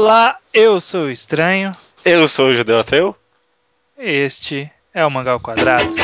Olá, eu sou o Estranho. Eu sou o Judeu Ateu. Este é o Mangal Quadrado.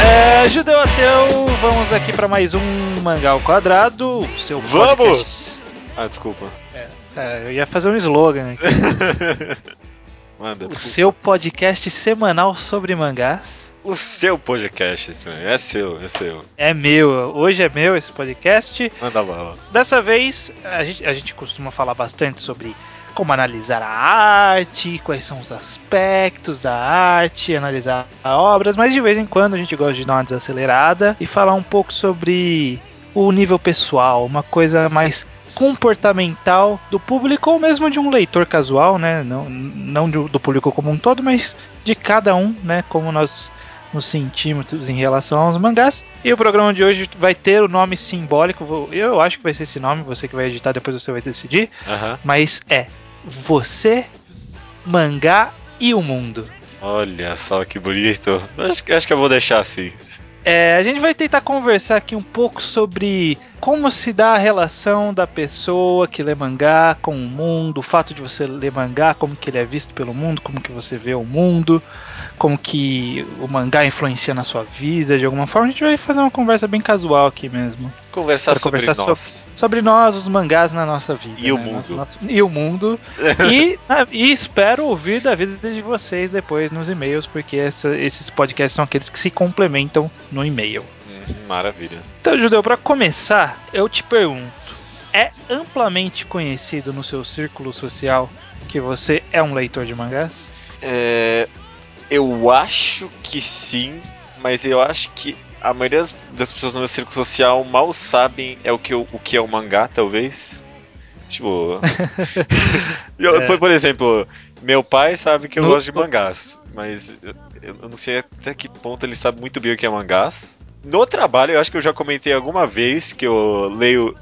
É, Judeu Ateu, vamos aqui para mais um Mangal Quadrado. Seu Vamos! podcast- Ah, desculpa. É, eu ia fazer um slogan aqui. Manda, O desculpa. seu podcast semanal sobre mangás. O seu podcast. É seu, é seu. É meu, hoje é meu esse podcast. Manda bala. Dessa vez, a gente, a gente costuma falar bastante sobre como analisar a arte, quais são os aspectos da arte, analisar obras, mas de vez em quando a gente gosta de dar uma desacelerada e falar um pouco sobre o nível pessoal, uma coisa mais comportamental do público ou mesmo de um leitor casual, né? Não, não do, público como um todo, mas de cada um, né? Como nós nos sentimos em relação aos mangás. E o programa de hoje vai ter o nome simbólico. Eu acho que vai ser esse nome, você que vai editar, depois você vai decidir. Mas é Você, Mangá e o Mundo. Olha só que bonito. Acho, acho que eu vou deixar assim. É, a gente vai tentar conversar aqui um pouco sobre como se dá a relação da pessoa que lê mangá com o mundo, o fato de você ler mangá, como que ele é visto pelo mundo, como que você vê o mundo, como que o mangá influencia na sua vida de alguma forma. A gente vai fazer uma conversa bem casual aqui mesmo. Conversar sobre conversar nós. Sobre nós, os mangás na nossa vida. E o né? mundo. Nosso- nosso- e o mundo. e, ah, e espero ouvir da vida de vocês depois nos e-mails, porque essa- esses podcasts são aqueles que se complementam no e-mail. Hum, Maravilha. Então, Judeu, pra começar, eu te pergunto: é amplamente conhecido no seu círculo social que você é um leitor de mangás? É, eu acho que sim, mas eu acho que a maioria das, das pessoas no meu círculo social mal sabem é o que, eu- o que é o mangá, talvez. Tipo. Eu- É. por, por exemplo, meu pai sabe que eu No- gosto de mangás, mas eu, eu não sei até que ponto ele sabe muito bem o que é mangás. No trabalho, eu acho que eu já comentei alguma vez que eu leio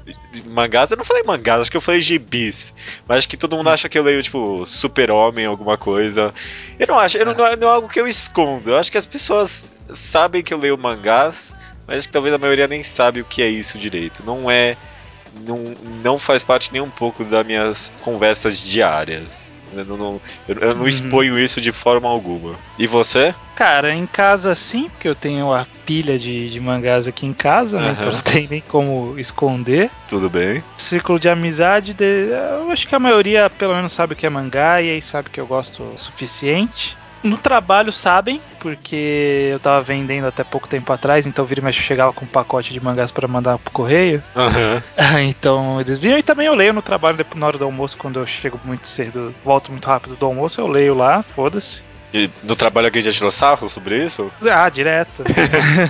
mangás. Eu não falei mangás, acho que eu falei gibis. Mas acho que todo mundo acha que eu leio, tipo, super-homem, alguma coisa. Eu não acho, eu não, não é, é algo que eu escondo. Eu acho que as pessoas sabem que eu leio mangás, mas acho que talvez a maioria nem sabe o que é isso direito. Não é. Não, não faz parte nem um pouco das minhas conversas diárias. Eu não, eu, eu não Uhum. exponho isso de forma alguma. E você? Cara, em casa sim, porque eu tenho a pilha de, de mangás aqui em casa, né? Aham. Então não tem nem como esconder. Tudo bem? Círculo de amizade, de- eu acho que a maioria pelo menos sabe o que é mangá e aí sabe que eu gosto o suficiente. No trabalho sabem, porque eu tava vendendo até pouco tempo atrás, então vira e mexe chegava com um pacote de mangás para mandar pro correio. Aham. então eles viram e também eu leio no trabalho depois, na hora do almoço, quando eu chego muito cedo, volto muito rápido do almoço, eu leio lá, foda-se. E no trabalho alguém já tirou sarro sobre isso? Ah, direto.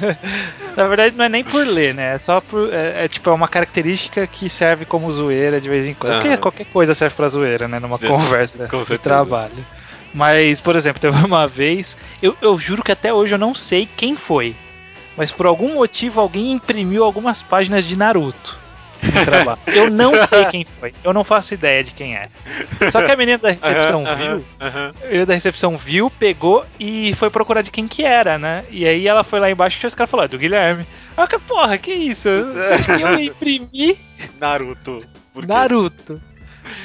Na verdade, não é nem por ler, né? É só por. É, é, tipo, é uma característica que serve como zoeira de vez em quando. Porque qualquer coisa serve pra zoeira, né? Numa Sim, conversa com de trabalho. Mas, por exemplo, teve uma vez. Eu, eu juro que até hoje eu não sei quem foi. Mas por algum motivo alguém imprimiu algumas páginas de Naruto. Eu não sei quem foi. Eu não faço ideia de quem é. Só que a menina da recepção Aham, viu. aham. Ele da recepção viu, pegou e foi procurar de quem que era, né? E aí ela foi lá embaixo e os caras falaram, "É do Guilherme. Ah, que porra, que isso? Eu imprimi Naruto. Naruto.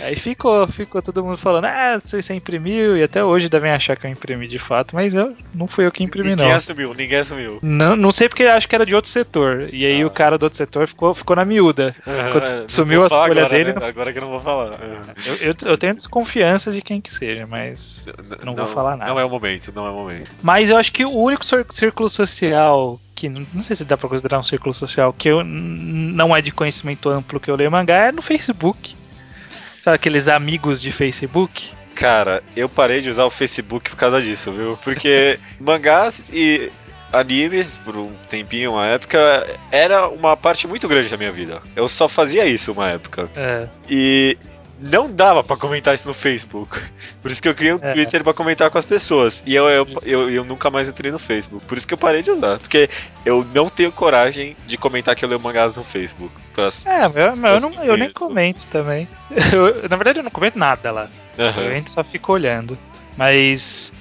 Aí ficou, ficou todo mundo falando, ah, você, você imprimiu, e até hoje devem achar que eu imprimi de fato, mas eu não fui eu que imprimi, Ninguém não. assumiu, ninguém assumiu. Não, não sei porque acho que era de outro setor. E aí Ah. o cara do outro setor ficou, ficou na miúda. Aham, sumiu não a folha agora, dele, né? não- Agora que eu não vou falar. Aham. Eu, eu, eu tenho desconfiança de quem que seja, mas. Não vou falar nada. Não é o momento, não é o momento. Mas eu acho que o único círculo social que não não sei se dá pra considerar um círculo social que eu não é de conhecimento amplo que eu leio mangá é no Facebook. Sabe aqueles amigos de Facebook? Cara, eu parei de usar o Facebook por causa disso, viu? Porque mangás e animes, por um tempinho, uma época, era uma parte muito grande da minha vida. Eu só fazia isso uma época. É, E não dava pra comentar isso no Facebook. Por isso que eu criei um É. Twitter pra comentar com as pessoas. E eu, eu, eu, eu nunca mais entrei no Facebook. Por isso que eu parei de usar. Porque eu não tenho coragem de comentar que eu leio mangás no Facebook. Pras é mas eu, eu não- eu nem comento também. Eu- na verdade, eu não comento nada lá. Uhum. Eu só fico olhando. Mas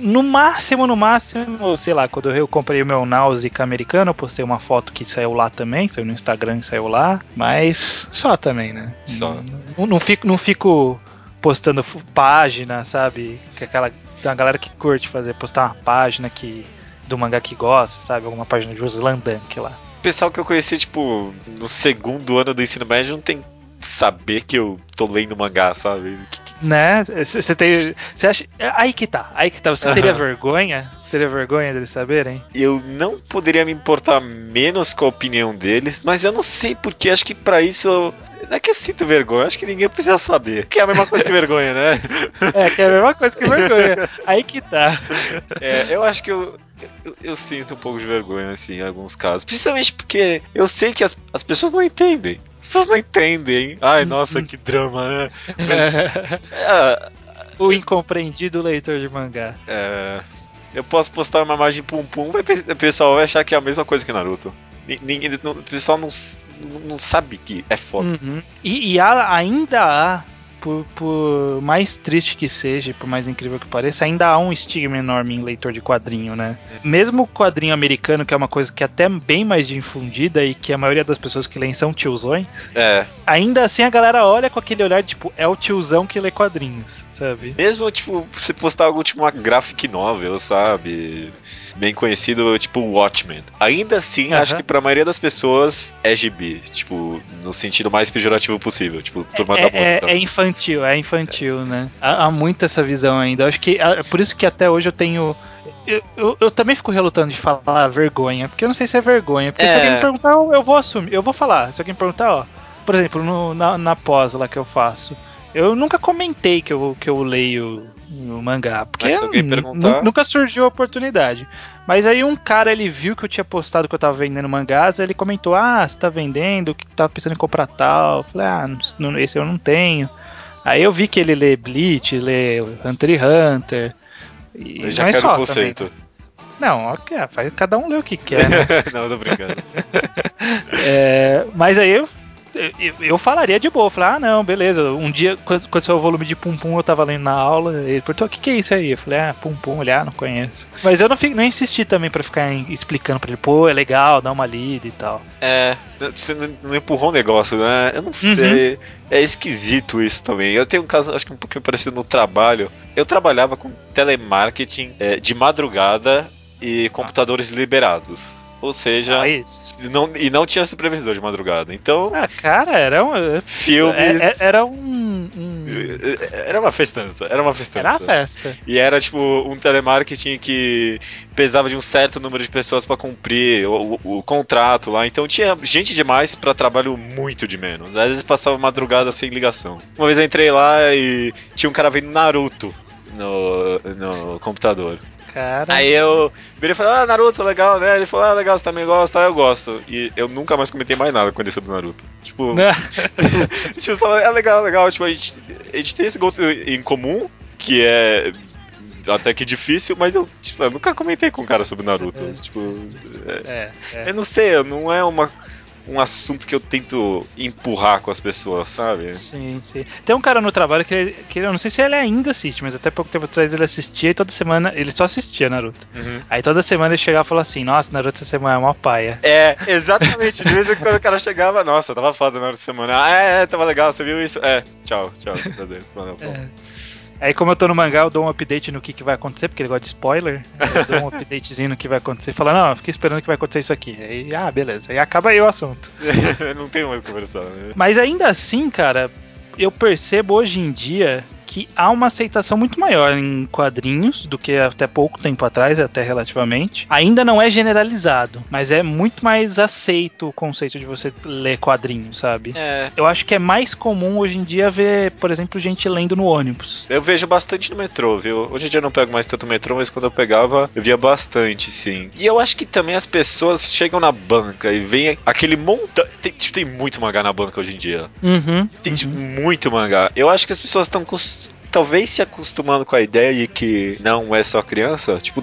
no máximo, no máximo, sei lá, quando eu comprei o meu Náusica americano, eu postei uma foto que saiu lá também, saiu no Instagram e saiu lá, mas só também, né? Só. Não, não, fico, não fico postando página, sabe? Que é aquela tem uma galera que curte fazer, postar uma página que do mangá que gosta, sabe? Alguma página de Ruslan Dunk lá. O pessoal que eu conheci, tipo, no segundo ano do ensino médio não tem saber que eu tô lendo mangá, sabe? Né? Você tem. Você acha. Aí que tá, aí que tá. Você teria vergonha? Você teria vergonha deles saberem? Eu não poderia me importar menos com a opinião deles, mas eu não sei porque. Acho que para isso eu não é que eu sinto vergonha, acho que ninguém precisa saber. Que é a mesma coisa que vergonha, né? É, que é a mesma coisa que vergonha. Aí que tá. É, eu acho que eu, eu, eu, sinto um pouco de vergonha, assim, em alguns casos. Principalmente porque eu sei que as, as pessoas não entendem. As pessoas não entendem. Ai, nossa, que drama, né? Mas, é, o incompreendido leitor de mangá. É. Eu posso postar uma imagem pum pum, o pessoal vai achar que é a mesma coisa que Naruto. Ninguém, o pessoal não, não sabe que é foda. Uhum. E, e há, ainda há por, por, mais triste que seja, por mais incrível que pareça, ainda há um estigma enorme em leitor de quadrinho, né? É. Mesmo o quadrinho americano, que é uma coisa que é até bem mais difundida e que a maioria das pessoas que leem são tiozões, é. ainda assim a galera olha com aquele olhar, tipo, é o tiozão que lê quadrinhos, sabe? Mesmo, tipo, você postar algo tipo uma graphic novel, sabe? Bem conhecido, tipo Watchmen. Ainda assim, uhum. acho que pra maioria das pessoas é gibi, tipo, no sentido mais pejorativo possível, tipo, turma é, da é, é, infantil, é infantil, né? Há, há muito essa visão ainda. Acho que é por isso que até hoje eu tenho eu, eu, eu, também fico relutando de falar vergonha, porque eu não sei se é vergonha. Porque é. se alguém me perguntar, eu, eu, vou assumir, eu vou falar. Se alguém me perguntar, ó, por exemplo, no, na, na pós lá que eu faço, eu nunca comentei que eu, que eu leio no mangá. Porque perguntar... nunca surgiu a oportunidade. Mas aí um cara ele viu que eu tinha postado que eu tava vendendo mangás, ele comentou: Ah, você tá vendendo, que tava pensando em comprar tal. Eu falei, ah, não, esse eu não tenho. Aí eu vi que ele lê Bleach, lê Hunter x Hunter. E, eu já quero o conceito. Também. Não, ok, cada um lê o que quer. Né? não, tô brincando. é, mas aí eu eu, eu falaria de boa. Falar, ah, não, beleza. Um dia, quando, o volume de Pum Pum, eu tava lendo na aula. Ele perguntou: o que, que é isso aí? Eu falei, ah, Pum Pum, olhar, não conheço. Mas eu não, fico, não insisti também pra ficar explicando pra ele, pô, é legal, dá uma lida e tal. É, você não empurrou um negócio, né? Eu não uhum. sei. Uhum. É esquisito isso também. Eu tenho um caso, acho que um pouquinho parecido no trabalho. Eu trabalhava com telemarketing é, de madrugada e computadores liberados. Ou seja, ah, não, e não tinha supervisor de madrugada. Então. Ah, cara, era um. Filmes. É, é, era um, um, Era uma festança. Era uma festança. Era uma festa. E era tipo um telemarketing que pesava de um certo número de pessoas para cumprir o, o, o, contrato lá. Então tinha gente demais para trabalho muito de menos. Às vezes passava madrugada sem ligação. Uma vez eu entrei lá e tinha um cara vendo Naruto no, no computador. Cara. Aí eu virei e falei, ah, Naruto, legal, né? Ele falou, ah, legal, você também gosta, eu gosto. E eu nunca mais comentei mais nada com ele sobre Naruto. Tipo. tipo, só, é legal, legal. Tipo, a gente, a gente tem esse gosto em comum, que é até que difícil, mas eu, tipo, eu nunca comentei com um cara sobre Naruto. É. Tipo, é, é, é. eu não sei, não é uma um assunto que eu tento empurrar com as pessoas, sabe? Sim, sim. Tem um cara no trabalho que, ele, que eu não sei se ele ainda assiste, mas até pouco tempo atrás ele assistia e toda semana ele só assistia Naruto. Uhum. Aí toda semana ele chegava e falava assim: Nossa, Naruto essa semana é uma paia. É, exatamente. De vez em quando o cara chegava, nossa, tava foda Naruto essa semana. Ah, é, é, tava legal, você viu isso? É, tchau, tchau, prazer. é. Aí, como eu tô no mangá, eu dou um update no que, que vai acontecer, porque ele gosta de spoiler. Eu dou um updatezinho no que vai acontecer. Fala, não, fiquei esperando que vai acontecer isso aqui. Aí, ah, beleza. Aí acaba aí o assunto. não tem mais conversar, né? Mas ainda assim, cara, eu percebo hoje em dia que há uma aceitação muito maior em quadrinhos do que até pouco tempo atrás, até relativamente. Ainda não é generalizado, mas é muito mais aceito o conceito de você ler quadrinhos, sabe? É. Eu acho que é mais comum hoje em dia ver, por exemplo, gente lendo no ônibus. Eu vejo bastante no metrô, viu? Hoje em dia eu não pego mais tanto metrô, mas quando eu pegava, eu via bastante, sim. E eu acho que também as pessoas chegam na banca e vem aquele montão. Tem, tipo, tem muito mangá na banca hoje em dia. Uhum, tem tipo, uhum. muito mangá. Eu acho que as pessoas estão com talvez se acostumando com a ideia de que não é só criança, tipo,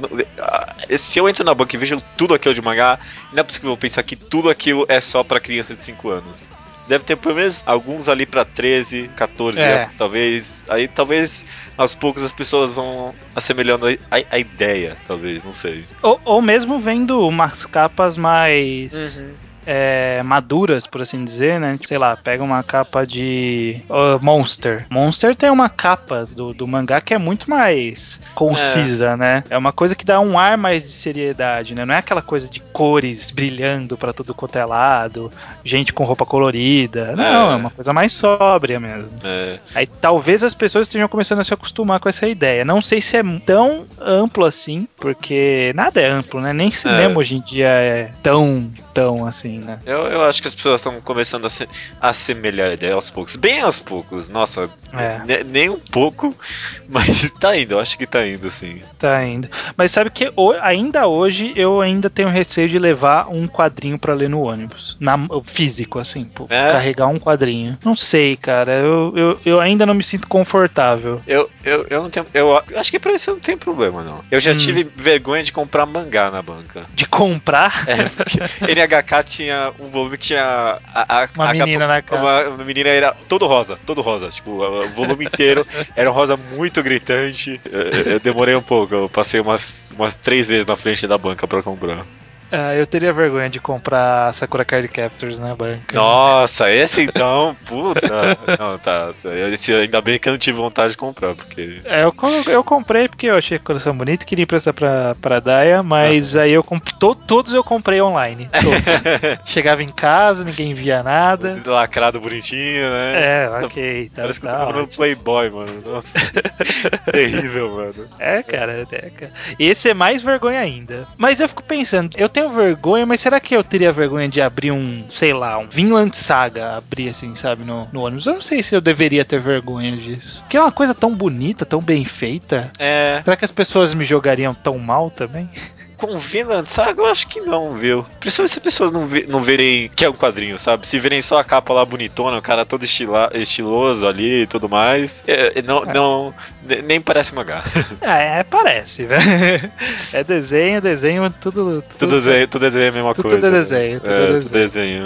se eu entro na banca e vejo tudo aquilo de mangá, não é possível pensar que tudo aquilo é só para criança de 5 anos. deve ter pelo menos alguns ali pra 13, 14 É. anos, talvez. Aí talvez aos poucos as pessoas vão assemelhando a, a- a ideia, talvez, não sei. Ou, ou mesmo vendo umas capas mais Uhum. É, maduras, por assim dizer, né? Sei lá, pega uma capa de ah, Monster. Monster tem uma capa do, do mangá que é muito mais concisa, né? É uma coisa que dá um ar mais de seriedade, né? Não é aquela coisa de cores brilhando pra tudo quanto é lado, gente com roupa colorida. Não, É. é uma coisa mais sóbria mesmo. É, Aí talvez as pessoas estejam começando a se acostumar com essa ideia. Não sei se é tão amplo assim, porque nada é amplo, né? Nem cinema É. hoje em dia é tão, tão assim, né? eu, eu acho que as pessoas estão começando a se a assemelhar aos poucos. Bem aos poucos, nossa, É. ne- nem um pouco, mas tá indo, eu acho que tá indo sim. Tá indo. Mas sabe que ainda hoje eu ainda tenho receio de levar um quadrinho pra ler no ônibus. Na, físico, assim, pô, É? carregar um quadrinho. Não sei, cara. Eu, eu, eu ainda não me sinto confortável. Eu, eu, eu não tenho. Eu acho que pra isso não tem problema, não. Eu já Hum. tive vergonha de comprar mangá na banca. De comprar É, porque NHK tinha um volume que tinha a, a- uma a menina na capa- cara. Uma, uma menina era todo rosa, todo rosa. Tipo, o volume inteiro era um rosa muito gritante. Eu, eu demorei um pouco, eu passei umas, umas três vezes na frente da banca pra comprar. Ah, eu teria vergonha de comprar Sakura Card Captors na banca. Nossa, esse então, puta. Não, tá. Esse, ainda bem que eu não tive vontade de comprar, porque. É, eu, eu comprei porque eu achei a coleção bonita e queria emprestar pra, pra Daya, mas aí eu comprei. todos eu comprei online. Todos. Chegava em casa, ninguém via nada. Lacrado bonitinho, né? É, ok. Tá, Parece que eu tô tá comprando ótimo. Playboy, mano. Nossa. Terrível, mano. É, cara, é, cara. Esse é mais vergonha ainda. Mas eu fico pensando, eu tenho vergonha, mas será que eu teria vergonha de abrir um, sei lá, um Vinland Saga, abrir assim, sabe, no, no ônibus? Eu não sei se eu deveria ter vergonha disso. Porque é uma coisa tão bonita, tão bem feita. É. Será que as pessoas me jogariam tão mal também? Com Vinland Saga, eu acho que não, viu? Principalmente se as pessoas não, ve- não verem que é um quadrinho, sabe? Se verem só a capa lá bonitona, o cara todo estila estiloso ali e tudo mais. é, é, não, não, ne- nem parece mangá. É, é, parece, velho. É desenho, desenho, tudo. Tudo, desenho, tudo desenho é a mesma Tudo coisa. é né? desenho, tudo é, é tudo desenho.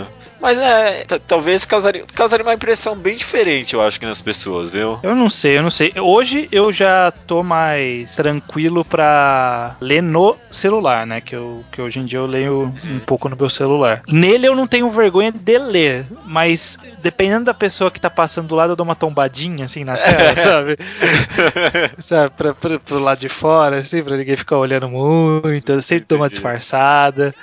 desenho. Mas é, talvez causaria, causaria uma impressão bem diferente, eu acho, que nas pessoas, viu? Eu não sei, eu não sei. Hoje eu já tô mais tranquilo pra ler no celular, né? Que, eu, que hoje em dia eu leio um pouco no meu celular. Nele eu não tenho vergonha de ler, mas dependendo da pessoa que tá passando do lado, eu dou uma tombadinha assim na tela, sabe? sabe, pra, pra, pro lado de fora, assim, pra ninguém ficar olhando muito. Eu sempre dou uma disfarçada.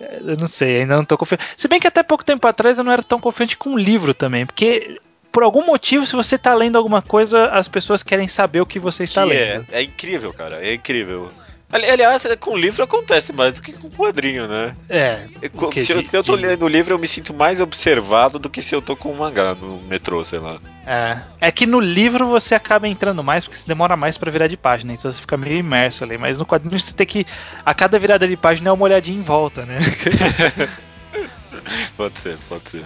É, Eu não sei, ainda não tô confiante. Se bem que até pouco tempo atrás eu não era tão confiante com o livro também, porque por algum motivo, se você tá lendo alguma coisa, as pessoas querem saber o que você está Que é, lendo. é incrível, cara, é incrível. Ali- Aliás, com livro acontece mais do que com quadrinho, né? É. Se eu, De- se eu tô de- lendo o livro, eu me sinto mais observado do que se eu tô com um mangá no metrô, sei lá. É. É que no livro você acaba entrando mais, porque você demora mais pra virar de página, então você fica meio imerso ali. Mas no quadrinho você tem que. A cada virada de página é uma olhadinha em volta, né? Pode ser, pode ser.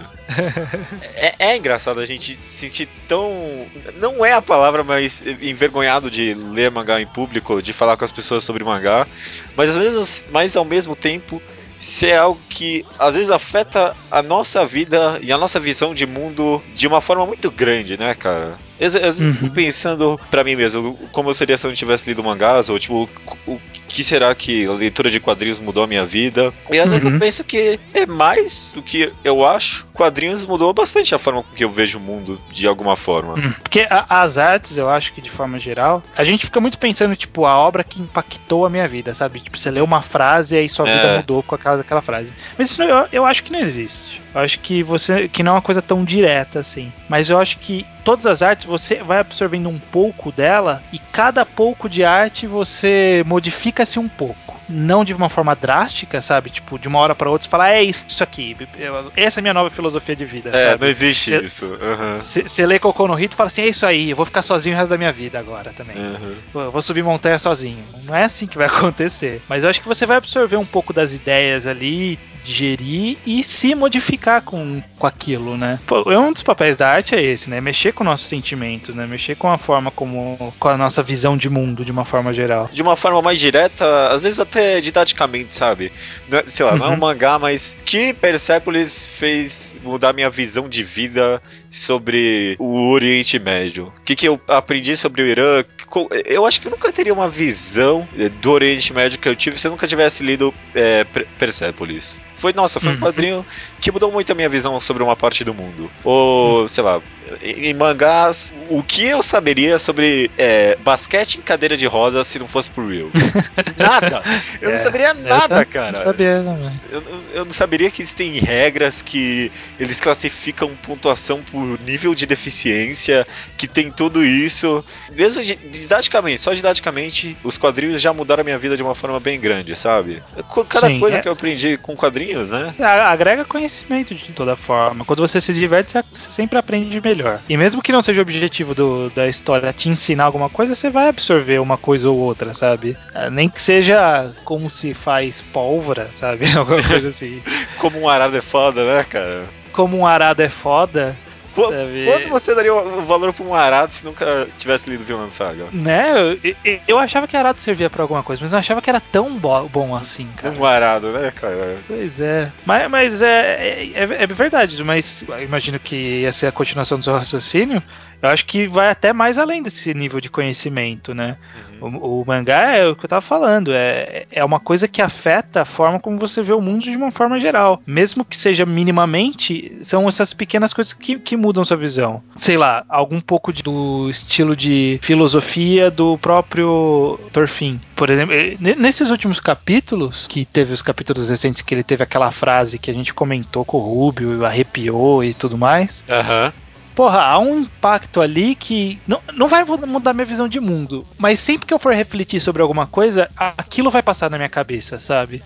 é, é engraçado a gente se sentir tão. Não é a palavra, mas envergonhado de ler mangá em público, de falar com as pessoas sobre mangá, mas às vezes, mas ao mesmo tempo, se é algo que às vezes afeta a nossa vida e a nossa visão de mundo de uma forma muito grande, né, cara? Às, vezes eu fico Uhum. pensando pra mim mesmo, como eu seria se eu não tivesse lido mangás, ou tipo, o que será que a leitura de quadrinhos mudou a minha vida? E às vezes eu Uhum. penso que é mais do que eu acho. Quadrinhos mudou bastante a forma com que eu vejo o mundo, de alguma forma. Hum, Porque a- as artes, eu acho que de forma geral, a gente fica muito pensando, tipo, a obra que impactou a minha vida, sabe? Tipo, você lê uma frase e aí sua É. vida mudou com aquela, aquela frase. Mas isso eu, eu acho que não existe. Eu acho que você. que não é uma coisa tão direta assim. Mas eu acho que todas as artes você vai absorvendo um pouco dela e cada pouco de arte você modifica-se um pouco. Não de uma forma drástica, sabe? Tipo, de uma hora pra outra você fala, é isso aqui. essa é a minha nova filosofia de vida. É, sabe? não existe Cê- isso. Você lê Cocô no Hito e fala assim: é isso aí, eu vou ficar sozinho o resto da minha vida agora também. Pô, Eu vou subir montanha sozinho. Não é assim que vai acontecer. Mas eu acho que você vai absorver um pouco das ideias ali digerir e se modificar com, com aquilo, né? Pô, um dos papéis da arte é esse, né? Mexer com nossos sentimentos, né? Mexer com a forma como. com a nossa visão de mundo, de uma forma geral. De uma forma mais direta, às vezes até didaticamente, sabe? É, sei lá, uhum. não é um mangá, mas que Persepolis fez mudar minha visão de vida sobre o Oriente Médio? O que, que eu aprendi sobre o Irã? Eu acho que eu nunca teria uma visão do Oriente Médio que eu tive se eu nunca tivesse lido é, Persepolis. Foi, nossa, foi uhum. um quadrinho que mudou muito a minha visão sobre uma parte do mundo. Ou, uhum. sei lá, em mangás, o que eu saberia sobre é, basquete em cadeira de rodas se não fosse por Real? nada! Eu é, não saberia nada, eu cara. Não sabia também. Eu, eu, não saberia que existem regras que eles classificam pontuação por nível de deficiência, que tem tudo isso. Mesmo didaticamente, só didaticamente, os quadrinhos já mudaram a minha vida de uma forma bem grande, sabe? Cada Sim, coisa é... que eu aprendi com quadrinhos quadrinhos, né? Agrega conhecimento de toda forma. Quando você se diverte, você sempre aprende melhor. E mesmo que não seja o objetivo do, da história te ensinar alguma coisa, você vai absorver uma coisa ou outra, sabe? Ah, nem que seja como se faz pólvora, sabe? Alguma coisa assim. como um arado é foda, né, cara? Como um arado é foda, Quanto você daria o valor pra um arado se nunca tivesse lido Vilã Saga? Né? Eu, eu, achava que arado servia pra alguma coisa, mas não achava que era tão bo bom assim, cara. Um arado, né, cara? Pois é. Mas, mas é, é, é, é verdade, mas imagino que ia ser a continuação do seu raciocínio. Eu acho que vai até mais além desse nível de conhecimento, né? Uhum. O, o, mangá é o que eu tava falando, é, é uma coisa que afeta a forma como você vê o mundo de uma forma geral. Mesmo que seja minimamente, são essas pequenas coisas que, que mudam sua visão. Sei lá, algum pouco de, do estilo de filosofia do próprio Torfin. Por exemplo, nesses últimos capítulos, que teve os capítulos recentes que ele teve aquela frase que a gente comentou com o Rubio, arrepiou e tudo mais. Aham. Uhum porra, há um impacto ali que não, não vai mudar minha visão de mundo, mas sempre que eu for refletir sobre alguma coisa, aquilo vai passar na minha cabeça, sabe?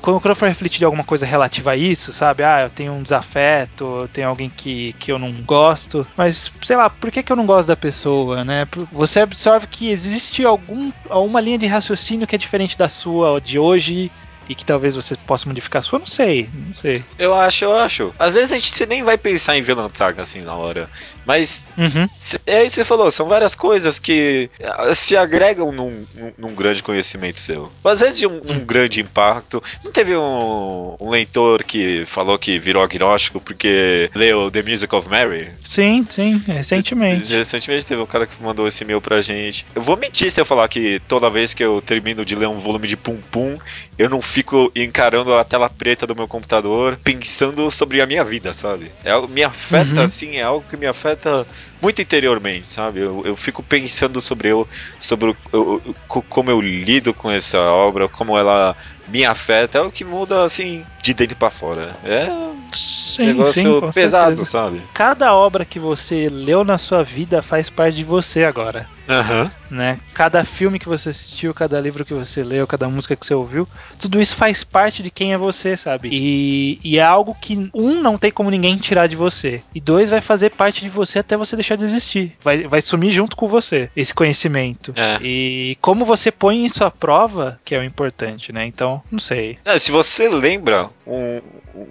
Quando eu for refletir de alguma coisa relativa a isso, sabe? Ah, eu tenho um desafeto, eu tenho alguém que, que eu não gosto, mas sei lá, por que, que eu não gosto da pessoa, né? Você absorve que existe algum, alguma linha de raciocínio que é diferente da sua de hoje e que talvez você possa modificar a sua, não sei, não sei. Eu acho, eu acho. Às vezes a gente nem vai pensar em vilã saga assim na hora. Mas uhum. é isso que você falou, são várias coisas que ah, se agregam num, num, num grande conhecimento seu. Às vezes de um, um grande impacto. Não teve um, um, leitor que falou que virou agnóstico porque leu The Music of Mary? Sim, sim, recentemente. Recentemente teve um cara que mandou esse e-mail pra gente. Eu vou mentir se eu falar que toda vez que eu termino de ler um volume de Pum Pum, eu não fico encarando a tela preta do meu computador pensando sobre a minha vida, sabe? É, me afeta, uhum. assim, é algo que me afeta afeta muito interiormente, sabe? Eu, eu fico pensando sobre eu, sobre o, o, como eu lido com essa obra, como ela me afeta, é o que muda assim de dentro para fora. É sim, negócio sim, pesado, certeza. sabe? Cada obra que você leu na sua vida faz parte de você agora. Uhum. Né? Cada filme que você assistiu, cada livro que você leu, cada música que você ouviu, tudo isso faz parte de quem é você, sabe? E, e é algo que, um, não tem como ninguém tirar de você. E dois, vai fazer parte de você até você deixar de existir. Vai, vai sumir junto com você, esse conhecimento. É. E como você põe isso à prova, que é o importante, né? Então, não sei. É, se você lembra um,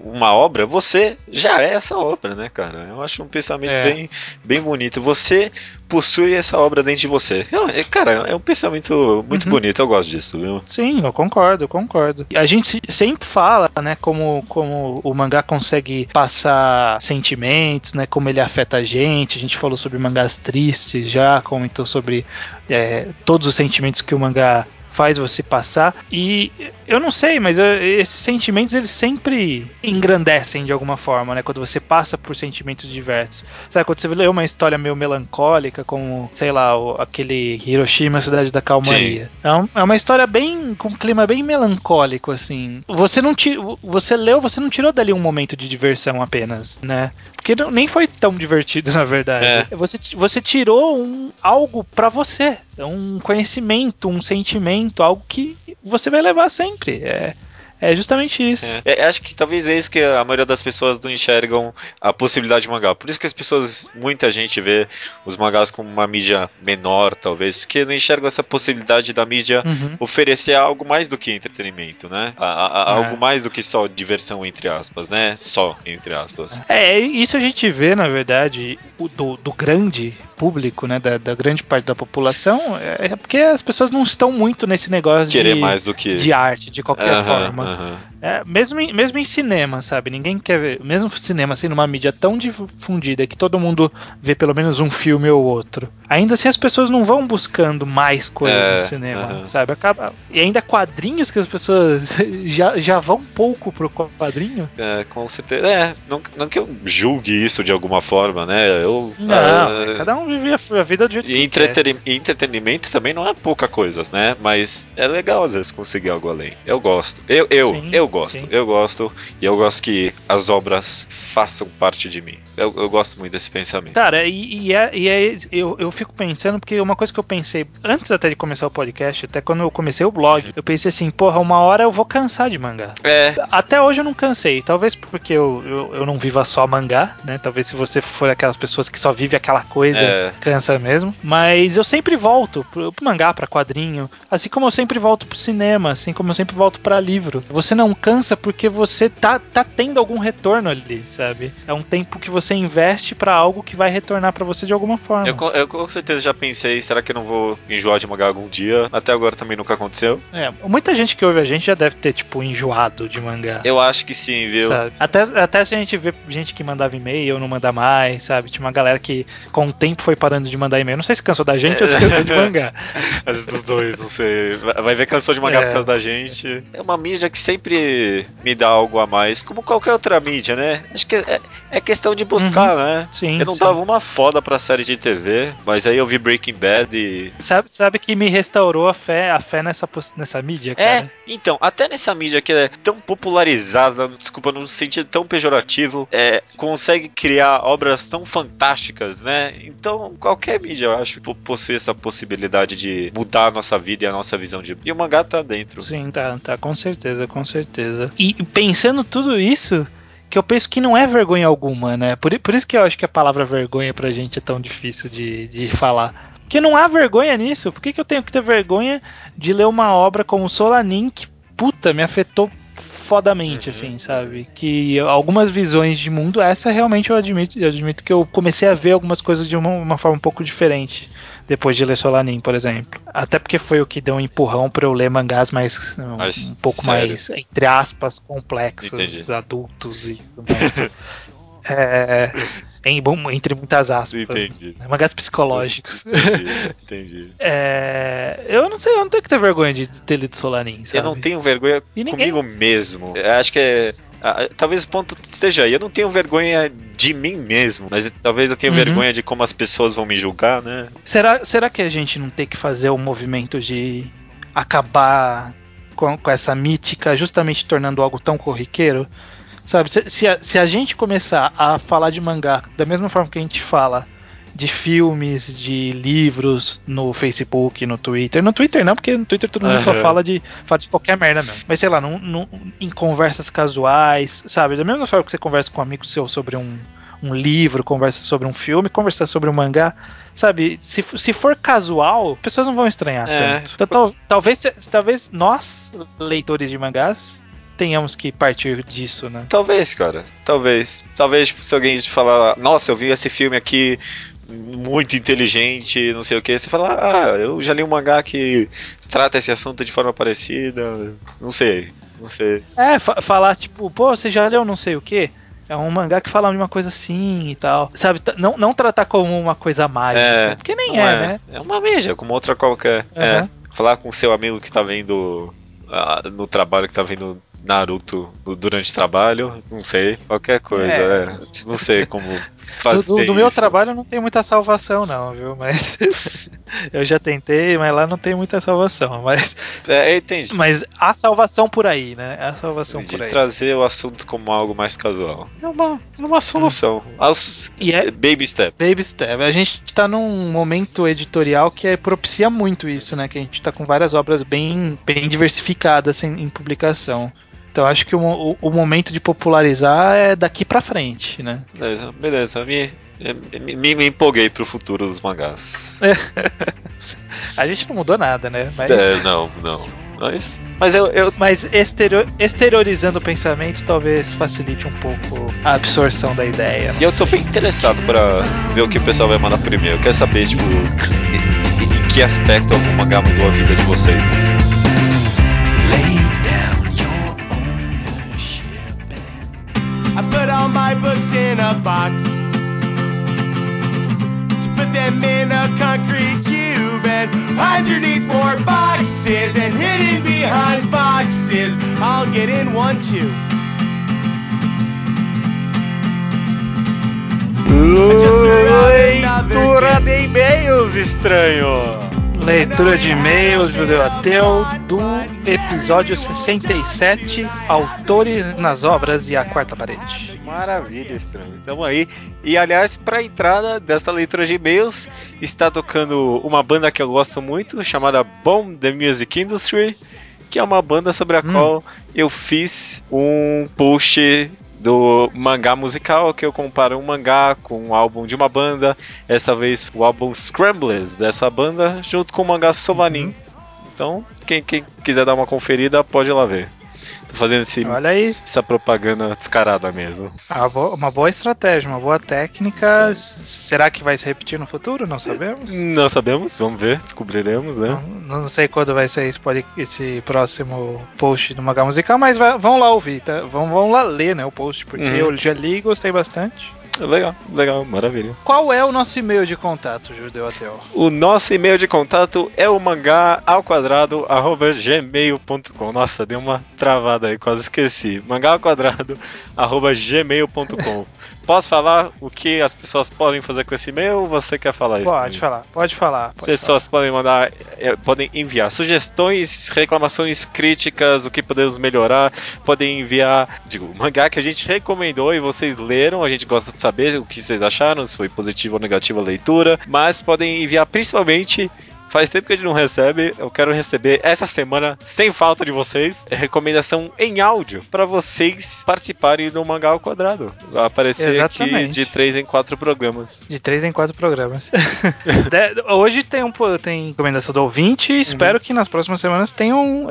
uma obra, você já é essa obra, né, cara? Eu acho um pensamento é. bem, bem bonito. Você possui essa obra dentro de você. É, cara, é um pensamento muito uhum. bonito, eu gosto disso, viu? Sim, eu concordo, eu concordo. A gente sempre fala, né, como, como o mangá consegue passar sentimentos, né, como ele afeta a gente. A gente falou sobre mangás tristes já, comentou sobre é, todos os sentimentos que o mangá faz você passar. E eu não sei, mas esses sentimentos eles sempre engrandecem de alguma forma, né? Quando você passa por sentimentos diversos. Sabe, quando você lê uma história meio melancólica, como, sei lá, o, aquele Hiroshima, Cidade da Calmaria. É, um, é, uma história bem. com um clima bem melancólico, assim. Você não você leu, você não tirou dali um momento de diversão apenas, né? Porque não, nem foi tão divertido, na verdade. É. Você, você tirou um, algo para você. Um conhecimento, um sentimento, algo que você vai levar sempre. É, É justamente isso. É. É, acho que talvez é isso que a maioria das pessoas não enxergam a possibilidade de mangá. Por isso que as pessoas, muita gente vê os mangás como uma mídia menor, talvez, porque não enxergam essa possibilidade da mídia Uhum. oferecer algo mais do que entretenimento, né? A- a- a- É. Algo mais do que só diversão, entre aspas, né? Só, entre aspas. É, isso a gente vê, na verdade, do, do grande público, né, da, da grande parte da população, é porque as pessoas não estão muito nesse negócio Querer de, mais do que. de arte, de qualquer Aham, forma. Aham. É, mesmo, em, mesmo em cinema, sabe? Ninguém quer ver. Mesmo cinema sendo uma mídia tão difundida que todo mundo vê pelo menos um filme ou outro. Ainda assim as pessoas não vão buscando mais coisas É, no cinema, aham. sabe? Acaba, e ainda quadrinhos que as pessoas já, já vão pouco pro quadrinho. É, com certeza. É, não, não que eu julgue isso de alguma forma, né? Eu. Não, ah, cada um vive a, vida do jeito E que quer. entreteni- e entretenimento também não é pouca coisa, né? Mas é legal às vezes conseguir algo além. Eu gosto. Eu, eu, Sim, eu gosto. sim. Eu gosto. E eu gosto que as obras façam parte de mim. Eu, eu gosto muito desse pensamento. Cara, e, e é, e é- eu, eu fico pensando, porque uma coisa que eu pensei, antes até de começar o podcast, até quando eu comecei o blog, eu pensei assim, porra, uma hora eu vou cansar de mangá. É, Até hoje eu não cansei, talvez porque eu, eu, eu não viva só mangá, né? Talvez se você for aquelas pessoas que só vive aquela coisa, É. cansa mesmo. Mas eu sempre volto pro, pro mangá, pra quadrinho, assim como eu sempre volto pro cinema, assim como eu sempre volto pra livro. Você não cansa porque você tá, tá tendo algum retorno ali, sabe? É um tempo que você investe pra algo que vai retornar pra você de alguma forma. eu, eu com certeza já pensei, será que eu não vou enjoar de mangá algum dia? Até agora também nunca aconteceu. É, muita gente que ouve a gente já deve ter, tipo, enjoado de mangá. Eu acho que sim, viu? Sabe? Até, até se a gente vê gente que mandava e-mail, não manda mais, sabe? Tinha uma galera que com o tempo foi parando de mandar e-mail. Não sei se cansou da gente ou se cansou de mangá. Às vezes dos dois, não sei. Vai- ver canção de mangá É. por causa da gente. É uma mídia que sempre me dá algo a mais, como qualquer outra mídia, né? Acho que é, é questão de buscar, né? Sim. Eu não sim. dava uma foda pra série de TV, mas aí eu vi Breaking Bad e. Sabe, sabe que me restaurou a fé, a fé nessa, nessa mídia, É, cara? então, até nessa mídia que é tão popularizada, desculpa, num sentido tão pejorativo, é, consegue criar obras tão fantásticas, né? Então, qualquer mídia, eu acho, po- possui essa possibilidade de mudar a nossa vida e a nossa visão de. E o mangá tá dentro. Sim, tá, tá, com certeza, com certeza. E pensando tudo isso, que eu penso que não é vergonha alguma, né? Por, por isso que eu acho que a palavra vergonha pra gente é tão difícil de, de falar. Porque não há vergonha nisso. Por que, que eu tenho que ter vergonha de ler uma obra como Solanin que, puta, me afetou fodamente, Uhum. assim, sabe? Que algumas visões de mundo, essa realmente eu admito, eu admito que eu comecei a ver algumas coisas de uma, uma forma um pouco diferente depois de ler Solanin, por exemplo. Até porque foi o que deu um empurrão pra eu ler mangás mais um, um pouco sérios. mais entre aspas complexos, Entendi. adultos e tudo mais. é, em, entre muitas aspas. Entendi. Mangás psicológicos. Entendi, entendi. É, eu não sei, eu não tenho que ter vergonha de ter lido Solanin, sabe? Eu não tenho vergonha E ninguém- comigo mesmo. Eu acho que é. Ah, Talvez o ponto esteja aí. Eu não tenho vergonha de mim mesmo, mas talvez eu tenha Uhum. vergonha de como as pessoas vão me julgar, né? Será, será que a gente não tem que fazer o movimento de acabar com, com essa mítica, justamente tornando algo tão corriqueiro? Sabe, se, se, a, se a gente começar a falar de mangá da mesma forma que a gente fala de filmes, de livros no Facebook, no Twitter. No Twitter não, porque no Twitter todo mundo só Aham. fala de, fala de qualquer merda mesmo. Mas sei lá, num- num- em conversas casuais, sabe? Da mesma forma que você conversa com um amigo seu sobre um, um livro, conversa sobre um filme, conversar sobre um mangá. Sabe, se, se for casual, pessoas não vão estranhar É. tanto. Então, tal- talvez, talvez nós, leitores de mangás, tenhamos que partir disso, né? Talvez, cara. Talvez. Talvez tipo, se alguém falar, nossa, eu vi esse filme aqui muito inteligente, não sei o que, você fala, ah, eu já li um mangá que trata esse assunto de forma parecida. Não sei. Não sei. É, fa- falar tipo, pô, você já leu não sei o que? É um mangá que fala de uma coisa assim e tal. Sabe, não, não tratar como uma coisa mágica. É, porque nem Não é, né? É uma mídia, como outra qualquer. É. Aham. Falar com o seu amigo que tá vendo ah, no trabalho, que tá vendo Naruto durante o trabalho, não sei. Qualquer coisa, É. é. Não sei como fazer do- meu trabalho não tem muita salvação, não, viu? Mas eu já tentei, mas lá não tem muita salvação. Mas, É, entendi. mas há salvação por aí, né? Há salvação De por aí. trazer o assunto como algo mais casual. É uma, é uma solução. Aos E é baby step. Baby Step. A gente tá num momento editorial que é- propicia muito isso, né? Que a gente tá com várias obras bem, bem diversificadas em, em publicação. Então acho que o, o, o momento de popularizar é daqui pra frente, né? Beleza, beleza. Me, me, me, empolguei pro futuro dos mangás. A gente não mudou nada, né? Mas, É, não, não. Mas, mas eu, eu. mas exterior- exteriorizando o pensamento talvez facilite um pouco a absorção da ideia. E eu tô bem interessado pra ver o que o pessoal vai mandar e-mail. Eu quero saber, tipo, em, em que aspecto algum mangá mudou a vida de vocês. I put all my books in a box to put them in a concrete cube and underneath more boxes and hidden behind boxes I'll get in one too. Leitura de e-mails, estranho! Leitura de e-mails, Judeu Ateu, do episódio 67, Autores nas Obras e a Quarta Parede. Maravilha, estranho. Tamo aí. E aliás, pra entrada desta leitura de e-mails, está tocando uma banda que eu gosto muito, chamada Bomb the Music Industry, que é uma banda sobre a Hum. qual eu fiz um post do mangá musical, que eu comparo um mangá com um álbum de uma banda, essa vez o álbum Scramblers dessa banda, junto com o mangá Solanin. Então, quem, quem quiser dar uma conferida, pode ir lá ver. Tô fazendo esse, Olha aí, essa propaganda descarada mesmo. uma bo- uma boa estratégia, uma boa técnica. Será que vai se repetir no futuro? Não sabemos. Não sabemos, vamos ver, descobriremos, né? Não, não sei quando vai ser esse, esse próximo post do Mangá Musical, mas vai- vão lá ouvir, tá? Vão, vão lá ler né, o post, porque Uhum. eu já li e gostei bastante. Legal, legal, maravilha. Qual é o nosso e-mail de contato, Judeu Ateu? O nosso e-mail de contato é o mangá ao quadrado arroba gmail.com. Nossa, deu uma travada aí, quase esqueci. Mangá ao quadrado arroba gmail.com. Posso falar o que as pessoas podem fazer com esse e-mail ou você quer falar isso? Pode falar, pode falar. As pode pessoas podem mandar, eh, podem enviar sugestões, reclamações, críticas, o que podemos melhorar. Podem enviar, digo, mangá que a gente recomendou e vocês leram. A gente gosta de saber o que vocês acharam, se foi positivo ou negativo a leitura. Mas podem enviar principalmente. Faz tempo que a gente não recebe, eu quero receber essa semana, sem falta de vocês, é recomendação em áudio para vocês participarem do Mangá ao Quadrado. Vai aparecer aqui Exatamente. de 3 em 4 programas. De três em quatro programas. De- hoje tem, um, tem recomendação do ouvinte e espero que nas próximas semanas tenham.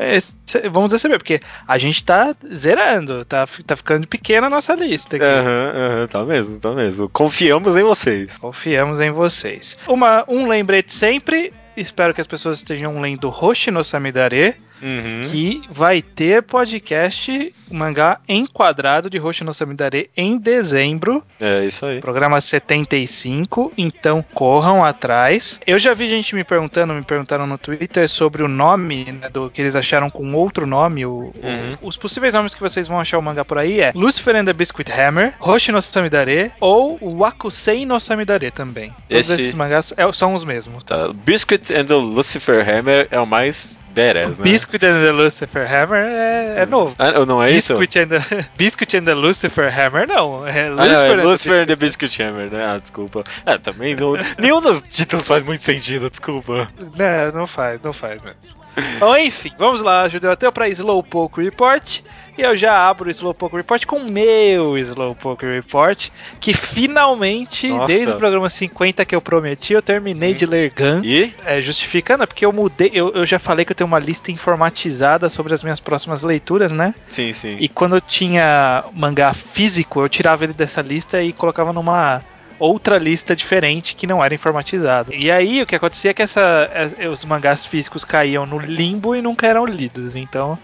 vamos receber, porque a gente tá zerando, tá, tá ficando pequena a nossa lista aqui. Aham, aham, tá mesmo, tá mesmo. Confiamos em vocês. Confiamos em vocês. Uma, um lembrete sempre. Espero que as pessoas estejam lendo Hoshi no Samidare, Uhum. que vai ter podcast mangá enquadrado de Hoshi no Samidare em dezembro. É isso aí. Programa 75, então corram atrás. Eu já vi gente me perguntando, me perguntaram no Twitter sobre o nome, né, do que eles acharam com outro nome. O, o- Uhum. os possíveis nomes que vocês vão achar o mangá por aí é Lucifer and the Biscuit Hammer, Hoshi no Samidare ou Wakusei no Samidare também. Todos Esse- esses mangás é- são os mesmos. Tá. Biscuit and the Lucifer Hammer é o mais badass, né? Biscuit and the Lucifer Hammer é, é novo. Ah, não é isso? Biscuit and, the, Biscuit and the Lucifer Hammer não. É Ah, não, é Lucifer and the Lucifer and the Biscuit Hammer, né? Ah, desculpa. Ah, também não, nenhum dos títulos faz muito sentido, desculpa. Não, não faz, não faz mesmo. Bom, enfim, vamos lá, Judeu Ateu, para Slowpoke Report. E eu já abro o Slowpoke Report com o meu Slowpoke Report, que finalmente, Nossa. desde o programa 50 que eu prometi, eu terminei de ler Gun. E? É, justificando, é porque eu mudei, eu, eu já falei que eu tenho uma lista informatizada sobre as minhas próximas leituras, né? Sim, sim. E quando eu tinha mangá físico, eu tirava ele dessa lista e colocava numa outra lista diferente que não era informatizada. E aí o que acontecia é que essa, é, os mangás físicos caíam no limbo e nunca eram lidos. Então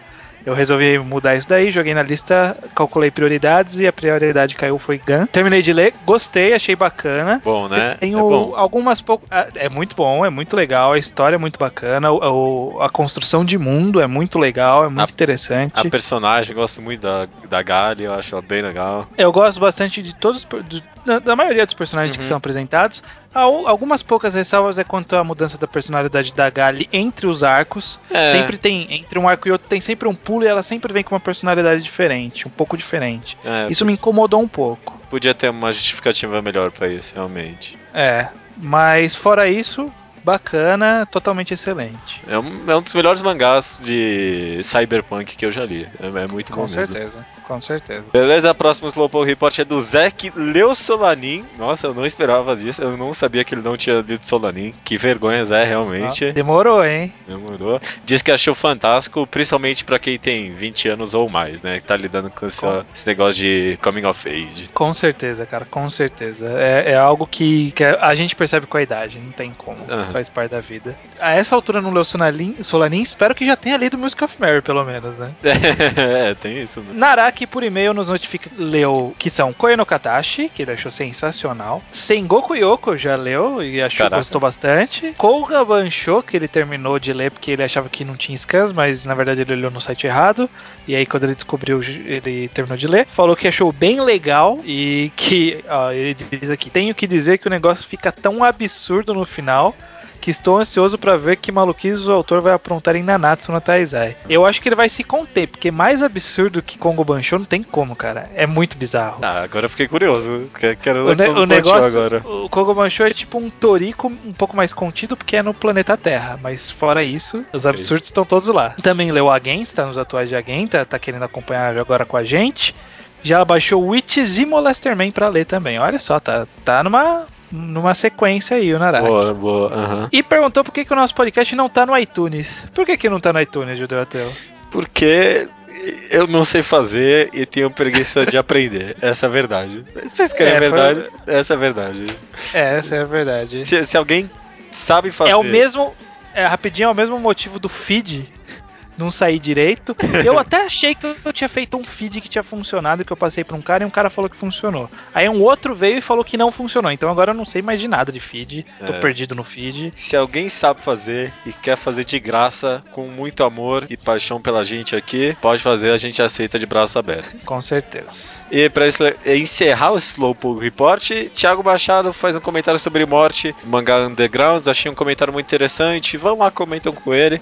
eu resolvi mudar isso daí, joguei na lista, calculei prioridades e a prioridade caiu foi Gun. Terminei de ler, gostei, achei bacana. Bom, né? Tenho É bom. algumas poucas. É muito bom, é muito legal, a história é muito bacana, o- a construção de mundo é muito legal, é muito A- interessante. A personagem, gosto muito da, da Gali, eu acho ela bem legal. Eu gosto bastante de todos do- da, da maioria dos personagens que Uhum. são apresentados. Al- Algumas poucas ressalvas é quanto à mudança da personalidade da Gali entre os arcos. É. Sempre tem, entre um arco e outro, tem sempre um pulo e ela sempre vem com uma personalidade diferente, um pouco diferente. É, Isso me incomodou um pouco. podia ter uma justificativa melhor pra isso, realmente. É, mas fora isso, bacana, totalmente excelente. É um, é um dos melhores mangás de cyberpunk que eu já li. É, é muito Com bom mesmo. certeza, com certeza. Beleza, próximo Slowpoke Report é do Zack Leu Solanin. Nossa, eu não esperava disso. Eu não sabia que ele não tinha lido Solanin. Que vergonha, Zé, realmente. Ah, demorou, hein? Demorou. Diz que achou fantástico, principalmente pra quem tem 20 anos ou mais, né? Que tá lidando com essa- esse negócio de coming of age. Com certeza, cara, com certeza. É, é algo que, que a gente percebe com a idade, não tem como. Aham. Faz parte da vida. A essa altura não leu Solanin, Solanin, espero que já tenha lido Music of Mary, pelo menos, né? é, tem isso, né? Naraki, por e-mail, nos notifica, leu que são Koe no Katashi, que ele achou sensacional. Sengoku Yoko já leu e achou Caraca. gostou bastante. Kouga Bansho, que ele terminou de ler porque ele achava que não tinha scans, mas na verdade ele olhou no site errado. E aí quando ele descobriu, ele terminou de ler. Falou que achou bem legal e que, ó, ele diz aqui, tenho que dizer que o negócio fica tão absurdo no final que estou ansioso pra ver que maluquice o autor vai aprontar em Nanatsu no Taizai. Eu acho que ele vai se conter, porque mais absurdo que Kongo Bancho não tem como, cara. É muito bizarro. Ah, agora eu fiquei curioso. Que- Quero O, ne- o negócio, agora. o Kongo Bancho é tipo um torico um pouco mais contido porque é no planeta Terra, mas fora isso, os absurdos estão todos lá. Também leu Against, tá nos atuais de Against, tá, tá querendo acompanhar agora com a gente. Já baixou Witches e Molesterman pra ler também. Olha só, tá, tá numa, numa sequência aí o Naraki. Boa, boa. E perguntou por que, que o nosso podcast não tá no iTunes. Por que, que não tá no iTunes, Judeu Ateu? Porque eu não sei fazer e tenho preguiça de aprender. Essa é a verdade. Vocês querem É, a foi- verdade? Essa é a verdade. É, essa é a verdade. Se, se alguém sabe fazer. É o mesmo. É, rapidinho, é o mesmo motivo do feed não sair direito. Eu até achei que eu tinha feito um feed que tinha funcionado, que eu passei pra um cara e um cara falou que funcionou. Aí um outro veio e falou que não funcionou. Então agora eu não sei mais de nada de feed. Tô É. perdido no feed. Se alguém sabe fazer e quer fazer de graça, com muito amor e paixão pela gente aqui, pode fazer, a gente aceita de braços abertos. Com certeza. E pra encerrar o Slowpoke Report, Thiago Machado faz um comentário sobre morte, mangá undergrounds, achei um comentário muito interessante, vão lá, comentam com ele.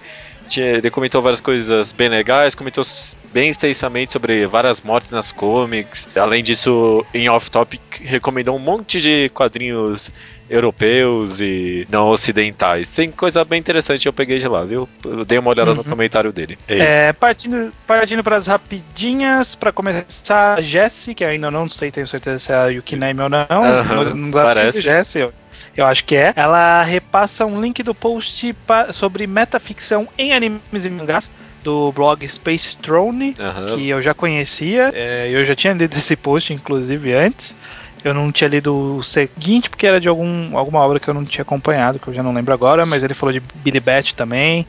Tinha- Ele comentou várias coisas bem legais, comentou bem extensamente sobre várias mortes nas comics. Além disso, em off-topic, recomendou um monte de quadrinhos europeus e não ocidentais. Tem coisa bem interessante, eu peguei de lá, viu? Eu dei uma olhada no Uhum. comentário dele. É isso. É, partindo, partindo para as rapidinhas, para começar, a Jessie, que ainda não sei, tenho certeza se é a Yukiname ou não. Pra parece. Jessie, eu, acho que é. Ela repassa um link do post sobre metaficção em animes e mangás do blog Space Throne, Aham. que eu já conhecia, é, eu já tinha lido esse post, inclusive, antes. Eu não tinha lido o seguinte, porque era de algum, alguma obra que eu não tinha acompanhado, que eu já não lembro agora, mas ele falou de Billy Bat também.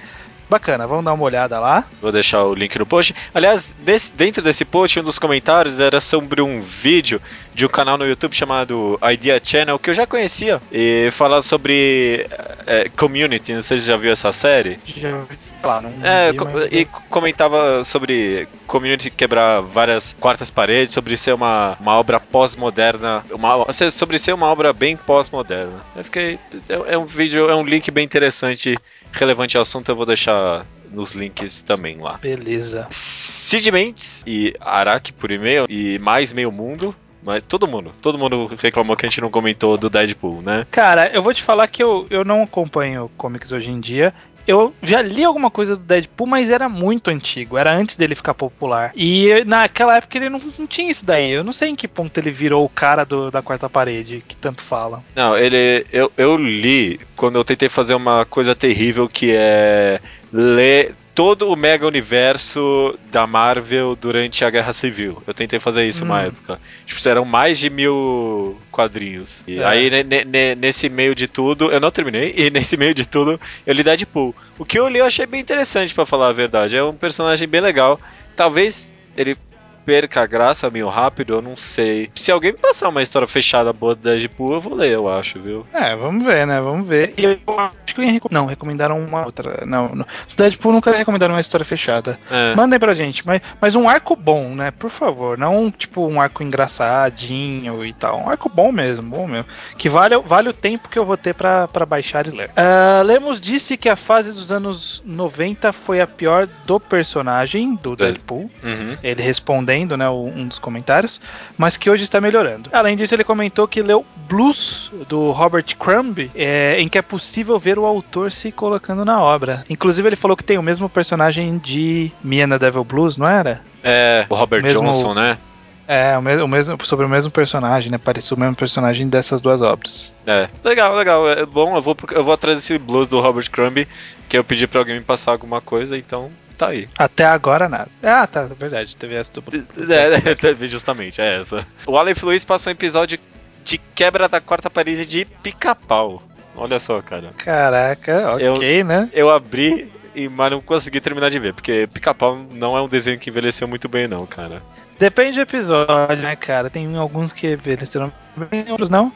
Bacana, vamos dar uma olhada lá. Vou deixar o link no post. Aliás, desse- dentro desse post, um dos comentários era sobre um vídeo de um canal no YouTube chamado Idea Channel, que eu já conhecia, e falar sobre é, Community. Não sei se você já viu essa série. Já ouvi falar, não É, vi, mas- e comentava sobre Community quebrar várias quartas paredes, sobre ser uma, uma obra pós-moderna, uma- sobre ser uma obra bem pós-moderna. Eu fiquei. É, é um vídeo, é um link bem interessante, relevante ao assunto, eu vou deixar nos links também lá. Beleza. Cid Mendes e Araki por e-mail e mais meio mundo. Mas todo mundo, todo mundo reclamou que a gente não comentou do Deadpool, né? Cara, eu vou te falar que eu, eu não acompanho comics hoje em dia. Eu já li alguma coisa do Deadpool, mas era muito antigo, era antes dele ficar popular. E naquela época ele não, não tinha isso daí. Eu não sei em que ponto ele virou o cara do- da quarta parede, que tanto falam. Não, ele. Eu, eu li quando eu tentei fazer uma coisa terrível que é ler todo o mega universo da Marvel durante a Guerra Civil. Eu tentei fazer isso uma Hum. época. Tipo, eram mais de mil quadrinhos. E É. aí, ne- ne- ne- nesse meio de tudo, eu não terminei, e nesse meio de tudo, eu li Deadpool. O que eu li eu achei bem interessante, pra falar a verdade. É um personagem bem legal. Talvez ele perca a graça meio rápido, eu não sei. Se alguém me passar uma história fechada boa do Deadpool, eu vou ler, eu acho, viu? É, vamos ver, né? Vamos ver. E eu acho que Não, recomendaram uma outra. Não, não. Os Deadpool nunca recomendaram uma história fechada. É. Mandem pra gente, mas, mas um arco bom, né? Por favor. Não tipo um arco engraçadinho e tal. Um arco bom mesmo, bom mesmo. Que vale, vale o tempo que eu vou ter pra, pra baixar e ler. Ah, Lemos disse que a fase dos anos 90 foi a pior do personagem, do Deadpool. Uhum. Ele respondendo lendo né, um dos comentários, mas que hoje está melhorando. Além disso, ele comentou que leu Blues, do Robert Crumb, é, em que é possível ver o autor se colocando na obra. Inclusive, ele falou que tem o mesmo personagem de the Devil Blues, não era? É, o Robert Mesmo- Johnson, né? É, o mesmo, o mesmo, sobre o mesmo personagem, né? Parecia o mesmo personagem dessas duas obras. É, legal, legal. É bom, eu vou, eu vou atrás desse blues do Robert Crumb, que eu pedi pra alguém me passar alguma coisa, então tá aí. Até agora, nada. Ah, tá, é verdade. Teve essa do. É, justamente, é essa. O Aleph Luiz passou um episódio de quebra da quarta parede de pica-pau. Olha só, cara. Caraca, Eu- ok, né? Eu abri e mas não consegui terminar de ver, porque pica-pau não é um desenho que envelheceu muito bem, não, cara. Depende do episódio, né, cara? Tem alguns que envelheceram bem, outros não.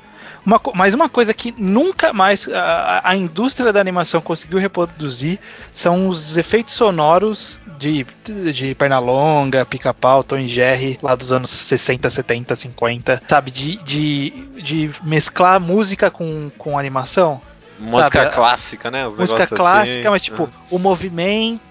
Uma, mas uma coisa que nunca mais a, a indústria da animação conseguiu reproduzir são os efeitos sonoros de, de Pernalonga, Pica-Pau, Tom e Jerry, lá dos anos 60, 70, 50, sabe? De, de, de mesclar música com, com animação. Música Sabe, clássica, né? Os música negócios clássica, assim. mas tipo, o movimento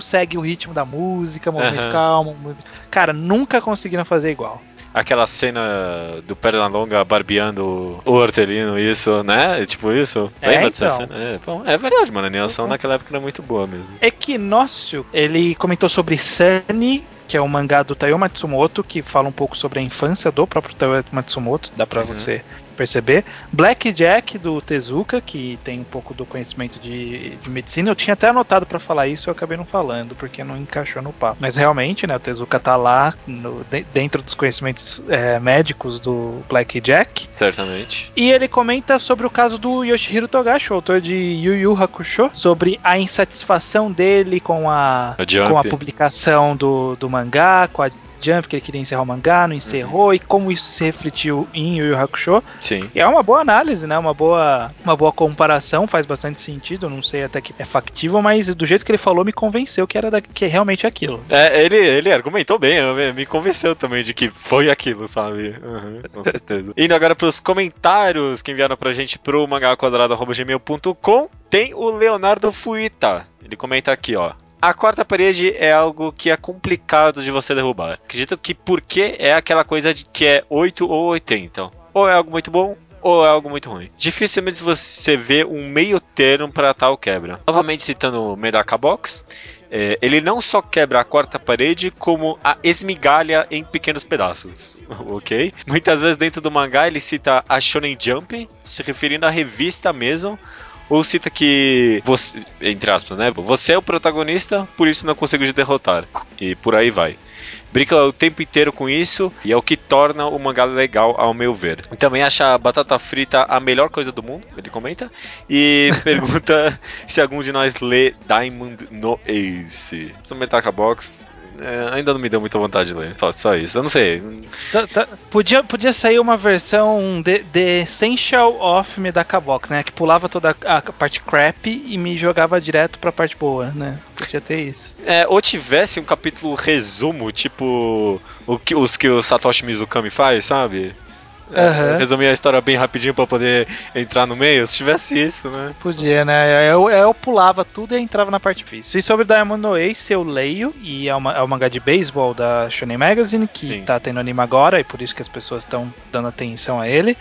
segue o ritmo da música, movimento Aham. calmo. Cara, nunca conseguiram fazer igual. Aquela cena do Pernalonga barbeando o hortelino, isso, né? Tipo isso. É, Lembra dessa então. cena? É, bom, é verdade, mano. A animação Uhum. naquela época era muito boa mesmo. Equinócio, ele comentou sobre Sunny, que é um mangá do Taiyo Matsumoto, que fala um pouco sobre a infância do próprio Taiyo Matsumoto, dá pra Uhum. você perceber. Black Jack, do Tezuka, que tem um pouco do conhecimento de, de medicina. Eu tinha até anotado pra falar isso, eu acabei não falando, porque não encaixou no papo. Mas realmente, né, o Tezuka tá lá no- de- dentro dos conhecimentos é, médicos do Black Jack. Certamente. E ele comenta sobre o caso do Yoshihiro Togashi, o autor de Yu Yu Hakusho, sobre a insatisfação dele com a, com a publicação do, do mangá, com a Jump, que ele queria encerrar o mangá, não encerrou, e como isso se refletiu em Yu Yu Hakusho. Sim. E é uma boa análise, né? Uma boa, uma boa comparação, faz bastante sentido. Não sei até que é factível, mas do jeito que ele falou, me convenceu que era da, que é realmente aquilo. É, ele, ele argumentou bem, me convenceu também de que foi aquilo, sabe? Uhum, com certeza. Indo agora pros comentários que enviaram pra gente pro mangaquadrado.gmail.com, tem o Leonardo Fuita. Ele comenta aqui, ó. A quarta parede é algo que é complicado de você derrubar. Acredito que porque é aquela coisa de que é 8 ou 80. Ou é algo muito bom, ou é algo muito ruim. Dificilmente você vê um meio termo para tal quebra. Novamente citando o Medaka Box, é, ele não só quebra a quarta parede, como a esmigalha em pequenos pedaços, ok? Muitas vezes dentro do mangá ele cita a Shonen Jump, se referindo à revista mesmo, ou cita que você, entre aspas, né? Você é o protagonista, por isso não consigo te derrotar. E por aí vai. Brinca o tempo inteiro com isso e é o que torna o mangá legal, ao meu ver. Também acha a batata frita a melhor coisa do mundo, ele comenta. E pergunta se algum de nós lê Diamond no Ace. No Metaka Box. É, ainda não me deu muita vontade de ler. Só, só isso. Eu não sei. Tá- tá- podia, podia sair uma versão de, The Essential of Medaka Box, né? Que pulava toda a, a parte crap e me jogava direto pra parte boa, né? Podia ter isso. É, ou tivesse um capítulo resumo, tipo o que, os que o Satoshi Mizukami faz, sabe? É, Aham. resumir a história bem rapidinho pra poder entrar no meio. Se tivesse isso, né? Podia, né? Eu, eu pulava tudo e entrava na parte difícil. E sobre Diamond no Ace eu leio, e é, uma, é um mangá de beisebol da Shonen Magazine, que Sim. tá tendo anime agora, e por isso que as pessoas estão dando atenção a ele.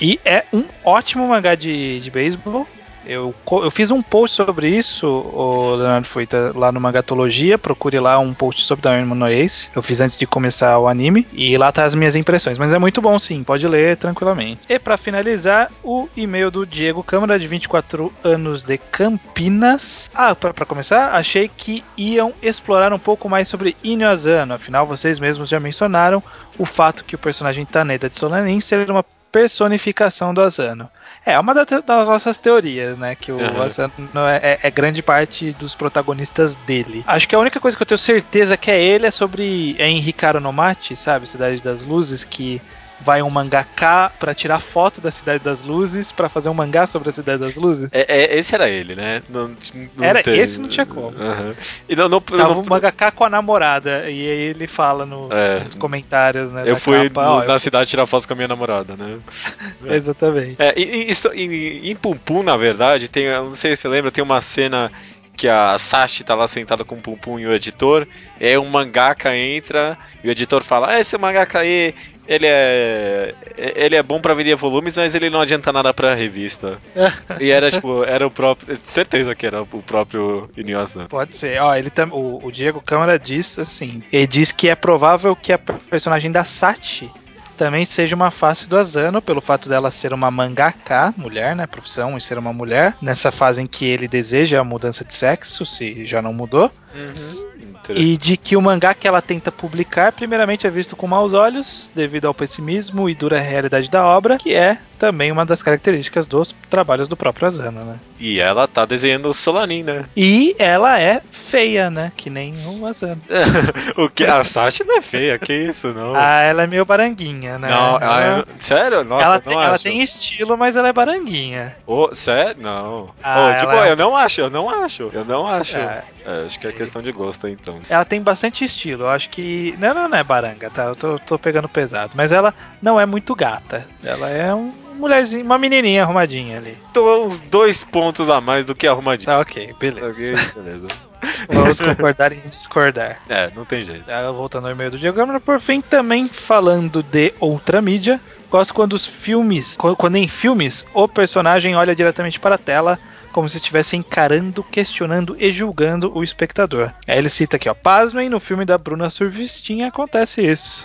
E é um ótimo mangá de, de beisebol. Eu, eu fiz um post sobre isso, o Leonardo Fuita, lá no Mangatologia. Procure lá um post sobre Diamond no Ace. Eu fiz antes de começar o anime. E lá tá as minhas impressões. Mas é muito bom sim, pode ler tranquilamente. E pra finalizar, o e-mail do Diego Câmara, de 24 anos de Campinas. Ah, pra começar, achei que iam explorar um pouco mais sobre Inyo Asano. Afinal, vocês mesmos já mencionaram o fato que o personagem Taneda de Solanin ser uma personificação do Asano. É uma da- das nossas teorias, né? Que o Aham. Asano é, é- é grande parte dos protagonistas dele. Acho que a única coisa que eu tenho certeza que é ele é sobre. É em no Mate, sabe? Cidade das Luzes, que vai um mangaká pra tirar foto da Cidade das Luzes pra fazer um mangá sobre a Cidade das Luzes. É, é- esse era ele, né? Não, não Era tem- esse, não tinha como. Aham. E não, não, Tava não- um mangaká com a namorada, e aí ele fala no- É. nos comentários, né? eu fui capa, no- ó, eu- na cidade tirar foto com a minha namorada, né? Exatamente. É, e- e isso, em, em Pum Pum, na verdade, tem, eu não sei se você lembra, tem uma cena que a Sashi tá lá sentada com o Pum Pum e o editor, e aí um mangaka entra e o editor fala: ah, esse mangaka aí, ele é. Ele é bom pra vender volumes, mas ele não adianta nada pra revista. e era tipo, era o próprio. Certeza que era o próprio Inuyasha. Pode ser. Ó, ele tam, o, o Diego Câmara diz assim: ele diz que é provável que a personagem da Sachi também seja uma face do Asano, pelo fato dela ser uma mangaka, mulher, né? Profissão e ser uma mulher, nessa fase em que ele deseja a mudança de sexo, se já não mudou. Uhum. E de que o mangá que ela tenta publicar, primeiramente é visto com maus olhos, devido ao pessimismo e dura realidade da obra, que é também uma das características dos trabalhos do próprio Asano, né? E ela tá desenhando o Solanin, né? E ela é feia, né? Que nem o Asano. o que? A Sashi não é feia, que isso, não. Ah, ela é meio baranguinha, né? Não, ah, ela, eu- sério? Nossa, ela, eu tem, não ela acho. tem estilo, mas ela é baranguinha. Ô, sério? Não. Ah, Ô, tipo, ela é- eu não acho, eu não acho. Eu não acho. É. É, acho que é questão de gosto, então. Ela tem bastante estilo. Eu acho que. Não, não, não é baranga, tá? Eu tô, tô pegando pesado. Mas ela não é muito gata. Ela é um mulherzinha, uma menininha arrumadinha ali. Tô uns dois pontos a mais do que arrumadinho. Tá, ok, beleza. Ok, beleza. Vamos concordar em discordar. É, não tem jeito. Ah, Voltando ao e-mail do Diego Câmara, por fim, também falando de outra mídia. Gosto quando os filmes. qu- Quando em filmes o personagem olha diretamente para a tela, como se estivesse encarando, questionando e julgando o espectador. Aí ele cita aqui, ó. Pasmem, no filme da Bruna Surfistinha acontece isso.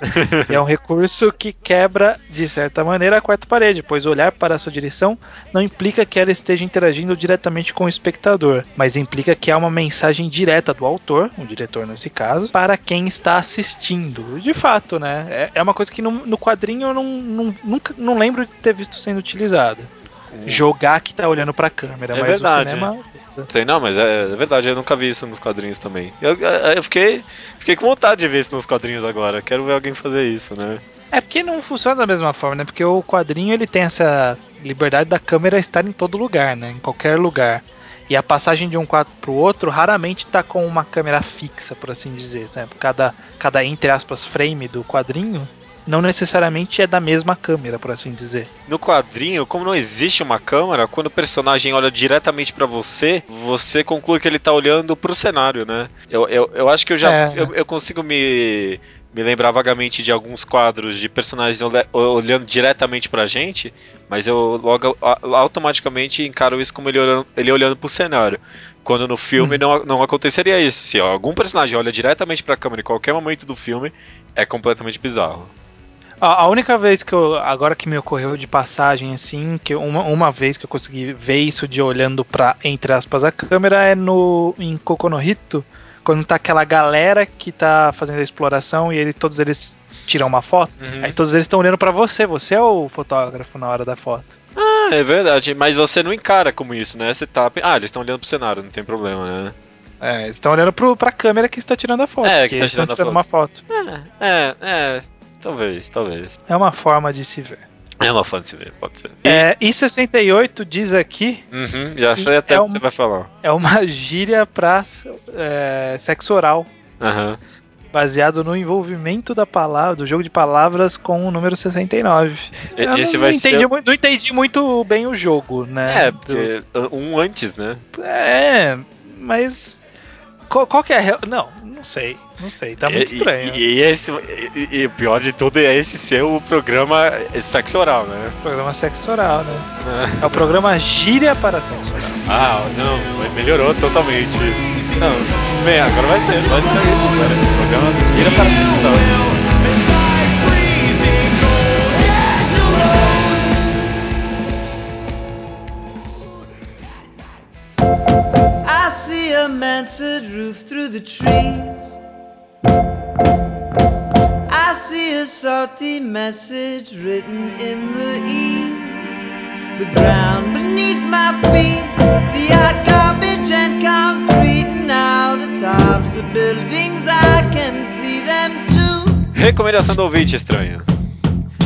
E é um recurso que quebra, de certa maneira, a quarta parede, pois olhar para a sua direção não implica que ela esteja interagindo diretamente com o espectador, mas implica que há uma mensagem direta do autor, o diretor nesse caso, para quem está assistindo. De fato, né? É, é uma coisa que no, no quadrinho eu não, não- nunca não lembro de ter visto sendo utilizada. Jogar que tá olhando pra câmera, É mas verdade, o cinema. Tem, não, mas é, é verdade, eu nunca vi isso nos quadrinhos também. Eu, eu- eu fiquei, fiquei com vontade de ver isso nos quadrinhos agora. Quero ver alguém fazer isso, né? É porque não funciona da mesma forma, né? Porque o quadrinho ele tem essa liberdade da câmera estar em todo lugar, né? Em qualquer lugar. E a passagem de um quadro pro outro raramente tá com uma câmera fixa, por assim dizer. Né? Cada, cada, entre aspas, frame do quadrinho não necessariamente é da mesma câmera, por assim dizer. No quadrinho, como não existe uma câmera, quando o personagem olha diretamente pra você, você conclui que ele tá olhando pro cenário, né? Eu, eu, eu acho que eu já É. eu, eu consigo me, me lembrar vagamente de alguns quadros de personagens olha- olhando diretamente pra gente, mas eu logo automaticamente encaro isso como ele olhando, ele olhando pro cenário. Quando no filme Uhum. não, não aconteceria isso. Se algum personagem olha diretamente pra câmera em qualquer momento do filme, é completamente bizarro. A, a única vez que eu. Agora que me ocorreu de passagem, assim, que uma, uma vez que eu consegui ver isso de olhando pra, entre aspas, a câmera é no. em Kokonohito, quando tá aquela galera que tá fazendo a exploração e ele, todos eles tiram uma foto. Uhum. Aí todos eles estão olhando pra você, você é o fotógrafo na hora da foto. Ah, é verdade, mas você não encara como isso, né? Você tá. Ah, eles estão olhando pro cenário, não tem problema, né? É, eles estão olhando pro, pra câmera que está tirando a foto. É, que tá estão tirando a tirando uma foto. É, é, é. Talvez, talvez. É uma forma de se ver. É uma fã de se ver, pode ser. É, I68 diz aqui Uhum, já E sei até é o que você vai falar. é uma gíria pra é, sexo oral. Aham. baseado no envolvimento da palavra, do jogo de palavras com o número 69. E- Eu Esse não, vai entendi, ser. muito, não entendi muito bem o jogo, né? É, Do- porque um antes, né? é, mas qual, qual que é a. Não, não sei, não sei, tá muito E- estranho. E, e esse, e, o pior de tudo é esse ser o programa sexo oral, né? Programa sexo oral, né? É o programa Gíria para sexo oral. Ah, não, melhorou totalmente. Não, bem, agora vai ser, vai ser agora. O programa gira para sexo oral. A mansard roof through the trees. I see a salty message written in the eaves. The ground beneath my feet, the hot garbage and concrete. Now the tops of buildings, I can see them too. Recomendação do ouvinte estranha.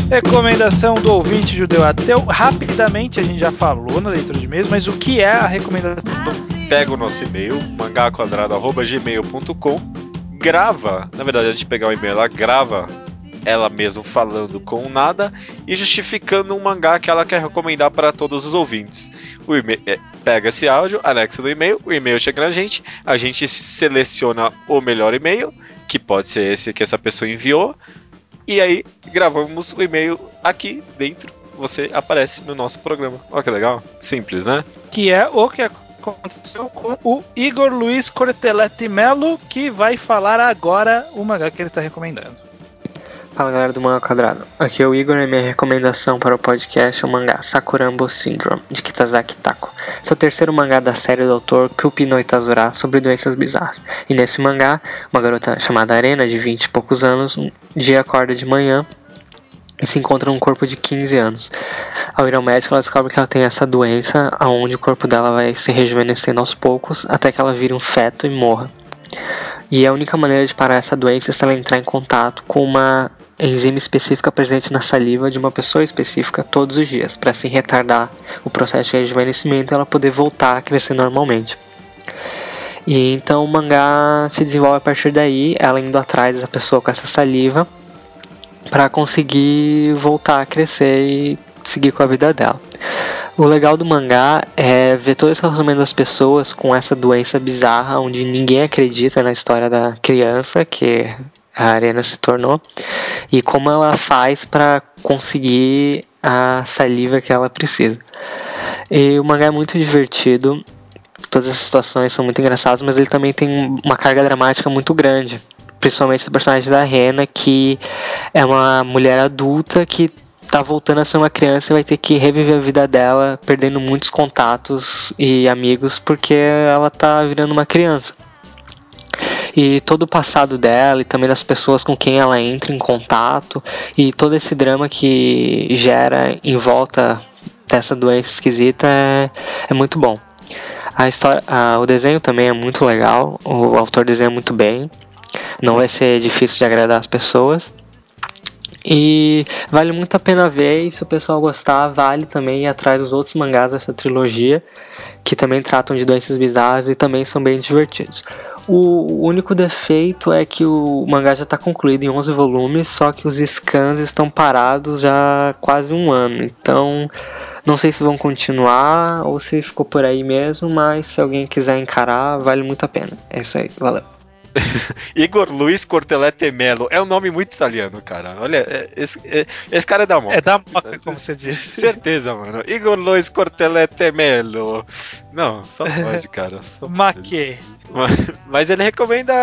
Recomendação do ouvinte judeu ateu. Rapidamente, a gente já falou na leitura de e-mails, mas o que é a recomendação do see pega o nosso e-mail, mangaquadrado.gmail.com, grava, na verdade, antes de pegar o e-mail, ela grava ela mesma falando com nada e justificando um mangá que ela quer recomendar para todos os ouvintes. O é, pega esse áudio, anexa no e-mail, o e-mail chega na gente, a gente seleciona o melhor e-mail, que pode ser esse que essa pessoa enviou, e aí gravamos o e-mail aqui dentro. Você aparece no nosso programa. Olha que legal. Simples, né? Que é o que aconteceu com o Igor Luiz Corteletti Melo, que vai falar agora o mangá que ele está recomendando. Fala galera do Manga Quadrado, aqui é o Igor e minha recomendação para o podcast é o mangá Sakurambo Syndrome, de Kitazaki Tako. Esse é o terceiro mangá da série do autor Kupi no Itazura sobre doenças bizarras. E nesse mangá, uma garota chamada Arena, de 20 e poucos anos, um dia acorda de manhã e se encontra num corpo de 15 anos. Ao ir ao médico, ela descobre que ela tem essa doença, onde o corpo dela vai se rejuvenescendo aos poucos, até que ela vire um feto e morra. E a única maneira de parar essa doença é ela entrar em contato com uma enzima específica presente na saliva de uma pessoa específica todos os dias, para assim retardar o processo de rejuvenescimento e ela poder voltar a crescer normalmente. E então o mangá se desenvolve a partir daí, ela indo atrás dessa pessoa com essa saliva para conseguir voltar a crescer e seguir com a vida dela. O legal do mangá é ver todo esse relacionamento das pessoas com essa doença bizarra, onde ninguém acredita na história da criança, que a Arena se tornou, e como ela faz para conseguir a saliva que ela precisa. E o mangá é muito divertido, todas as situações são muito engraçadas, mas ele também tem uma carga dramática muito grande. Principalmente do personagem da Rena, que é uma mulher adulta que tá voltando a ser uma criança e vai ter que reviver a vida dela, perdendo muitos contatos e amigos, porque ela tá virando uma criança. E todo o passado dela e também das pessoas com quem ela entra em contato e todo esse drama que gera em volta dessa doença esquisita é, é muito bom. A história, a, o desenho também é muito legal, o autor desenha muito bem, não vai ser difícil de agradar as pessoas. E vale muito a pena ver, e se o pessoal gostar, vale também ir atrás dos outros mangás dessa trilogia, que também tratam de doenças bizarras e também são bem divertidos. O único defeito é que o mangá já está concluído em 11 volumes, só que os scans estão parados já há quase um ano. Então, não sei se vão continuar ou se ficou por aí mesmo, mas se alguém quiser encarar, vale muito a pena. É isso aí, valeu. Igor Luiz Cortelete Melo. É um nome muito italiano, cara. Olha, é- esse, é- esse cara é da moda. É da moca, como você disse. Certeza, mano. Igor Luiz Cortelete Melo. Não, só pode, cara. Só. Maque. Mas ele recomenda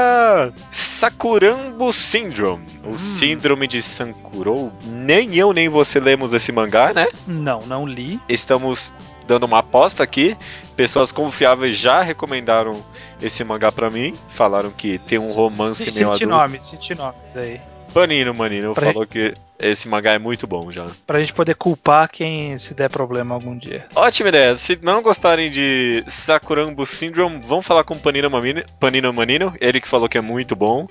Sakurambo Syndrome, o síndrome de Sankurou. Nem eu nem você lemos esse mangá, né? Não, não li. Estamos dando uma aposta aqui. Pessoas confiáveis já recomendaram esse mangá pra mim. Falaram que tem um romance meio Cite adulto. nomes, cite nomes aí. Panino, Manino, Pra falou que esse mangá é muito bom já. Pra gente poder culpar quem se der problema algum dia. Ótima ideia. Se não gostarem de Sakurambo Syndrome, vão falar com Panino Manino, Panino Manino, ele que falou que é muito bom.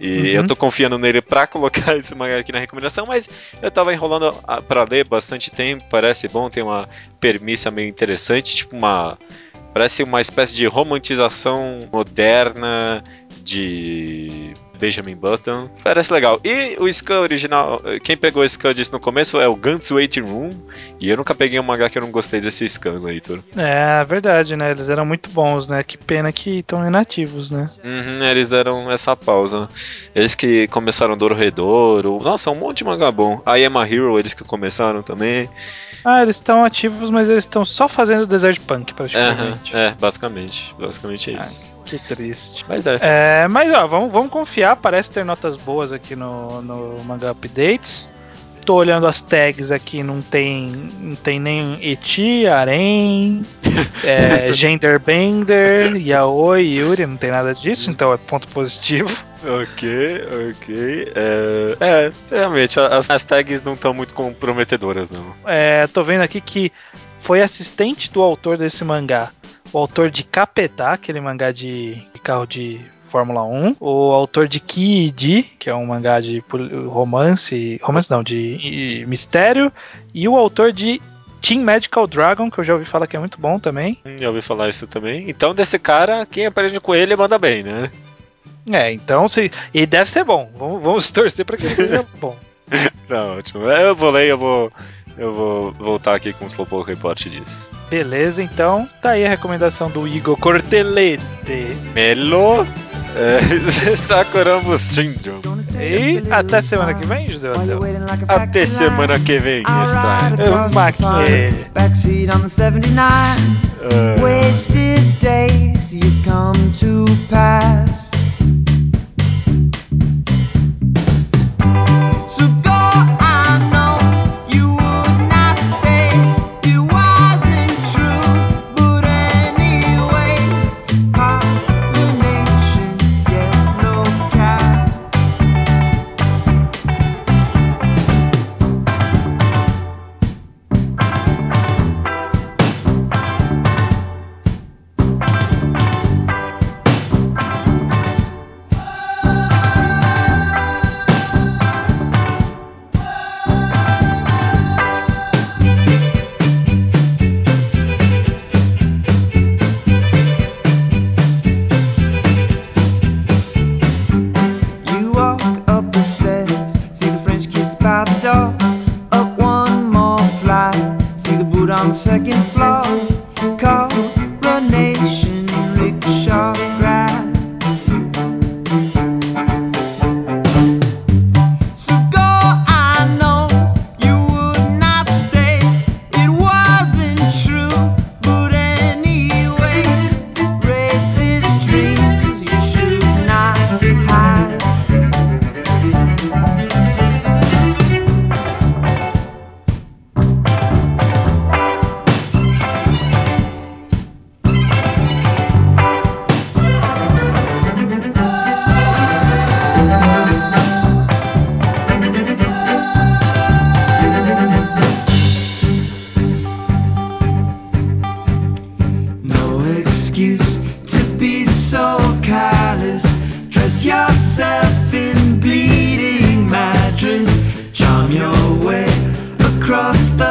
E Uhum. eu tô confiando nele pra colocar esse mangá aqui na recomendação, mas eu tava enrolando pra ler bastante tempo, parece bom, tem uma premissa meio interessante, tipo uma. Parece uma espécie de romantização moderna de Benjamin Button. Parece legal. E o Scan original, quem pegou esse Scan disse no começo é o Guns Waiting Room. E eu nunca peguei um mangá que eu não gostei desse Scan, Leitor. É verdade, né? Eles eram muito bons, né? Que pena que estão inativos, né? Uhum, eles deram essa pausa. Eles que começaram Dororedoro. Nossa, um monte de mangá bom. I Am a Hero, eles que começaram também. Ah, eles estão ativos, mas eles estão só fazendo Desert Punk, praticamente. é, basicamente. Basicamente é Ah, isso. Que triste. Mas é. É, mas ó, vamos, vamos confiar, parece ter notas boas aqui no, no Manga Updates. Tô olhando as tags aqui, não tem, não tem nem Eti, Arém, é, Genderbender, Yaoi, Yuri, não tem nada disso, então é ponto positivo. Ok, ok. É, é realmente, as, as tags não estão muito comprometedoras, não. É, tô vendo aqui que foi assistente do autor desse mangá, o autor de Capetá, aquele mangá de, de carro de Fórmula 1. O autor de Kid, que é um mangá de romance, romance não, de mistério, e o autor de Team Medical Dragon, que eu já ouvi falar que é muito bom também. Hum, já ouvi falar isso também. Então, desse cara, quem aprende com ele manda bem, né? É, então se. E deve ser bom. Vamos, vamos torcer para que ele seja bom. Não, ótimo. É, eu vou ler, eu vou. Eu vou voltar aqui com o Slowpoke Report disso. Beleza, então tá aí a recomendação do Igor Cortelete. Melo. É, Sakurama Syndrome. E até semana que vem, José Adel. Até semana que vem, está. Eu maquei. Backseat on the 79. É. Wasted days you come to pass. come your way across the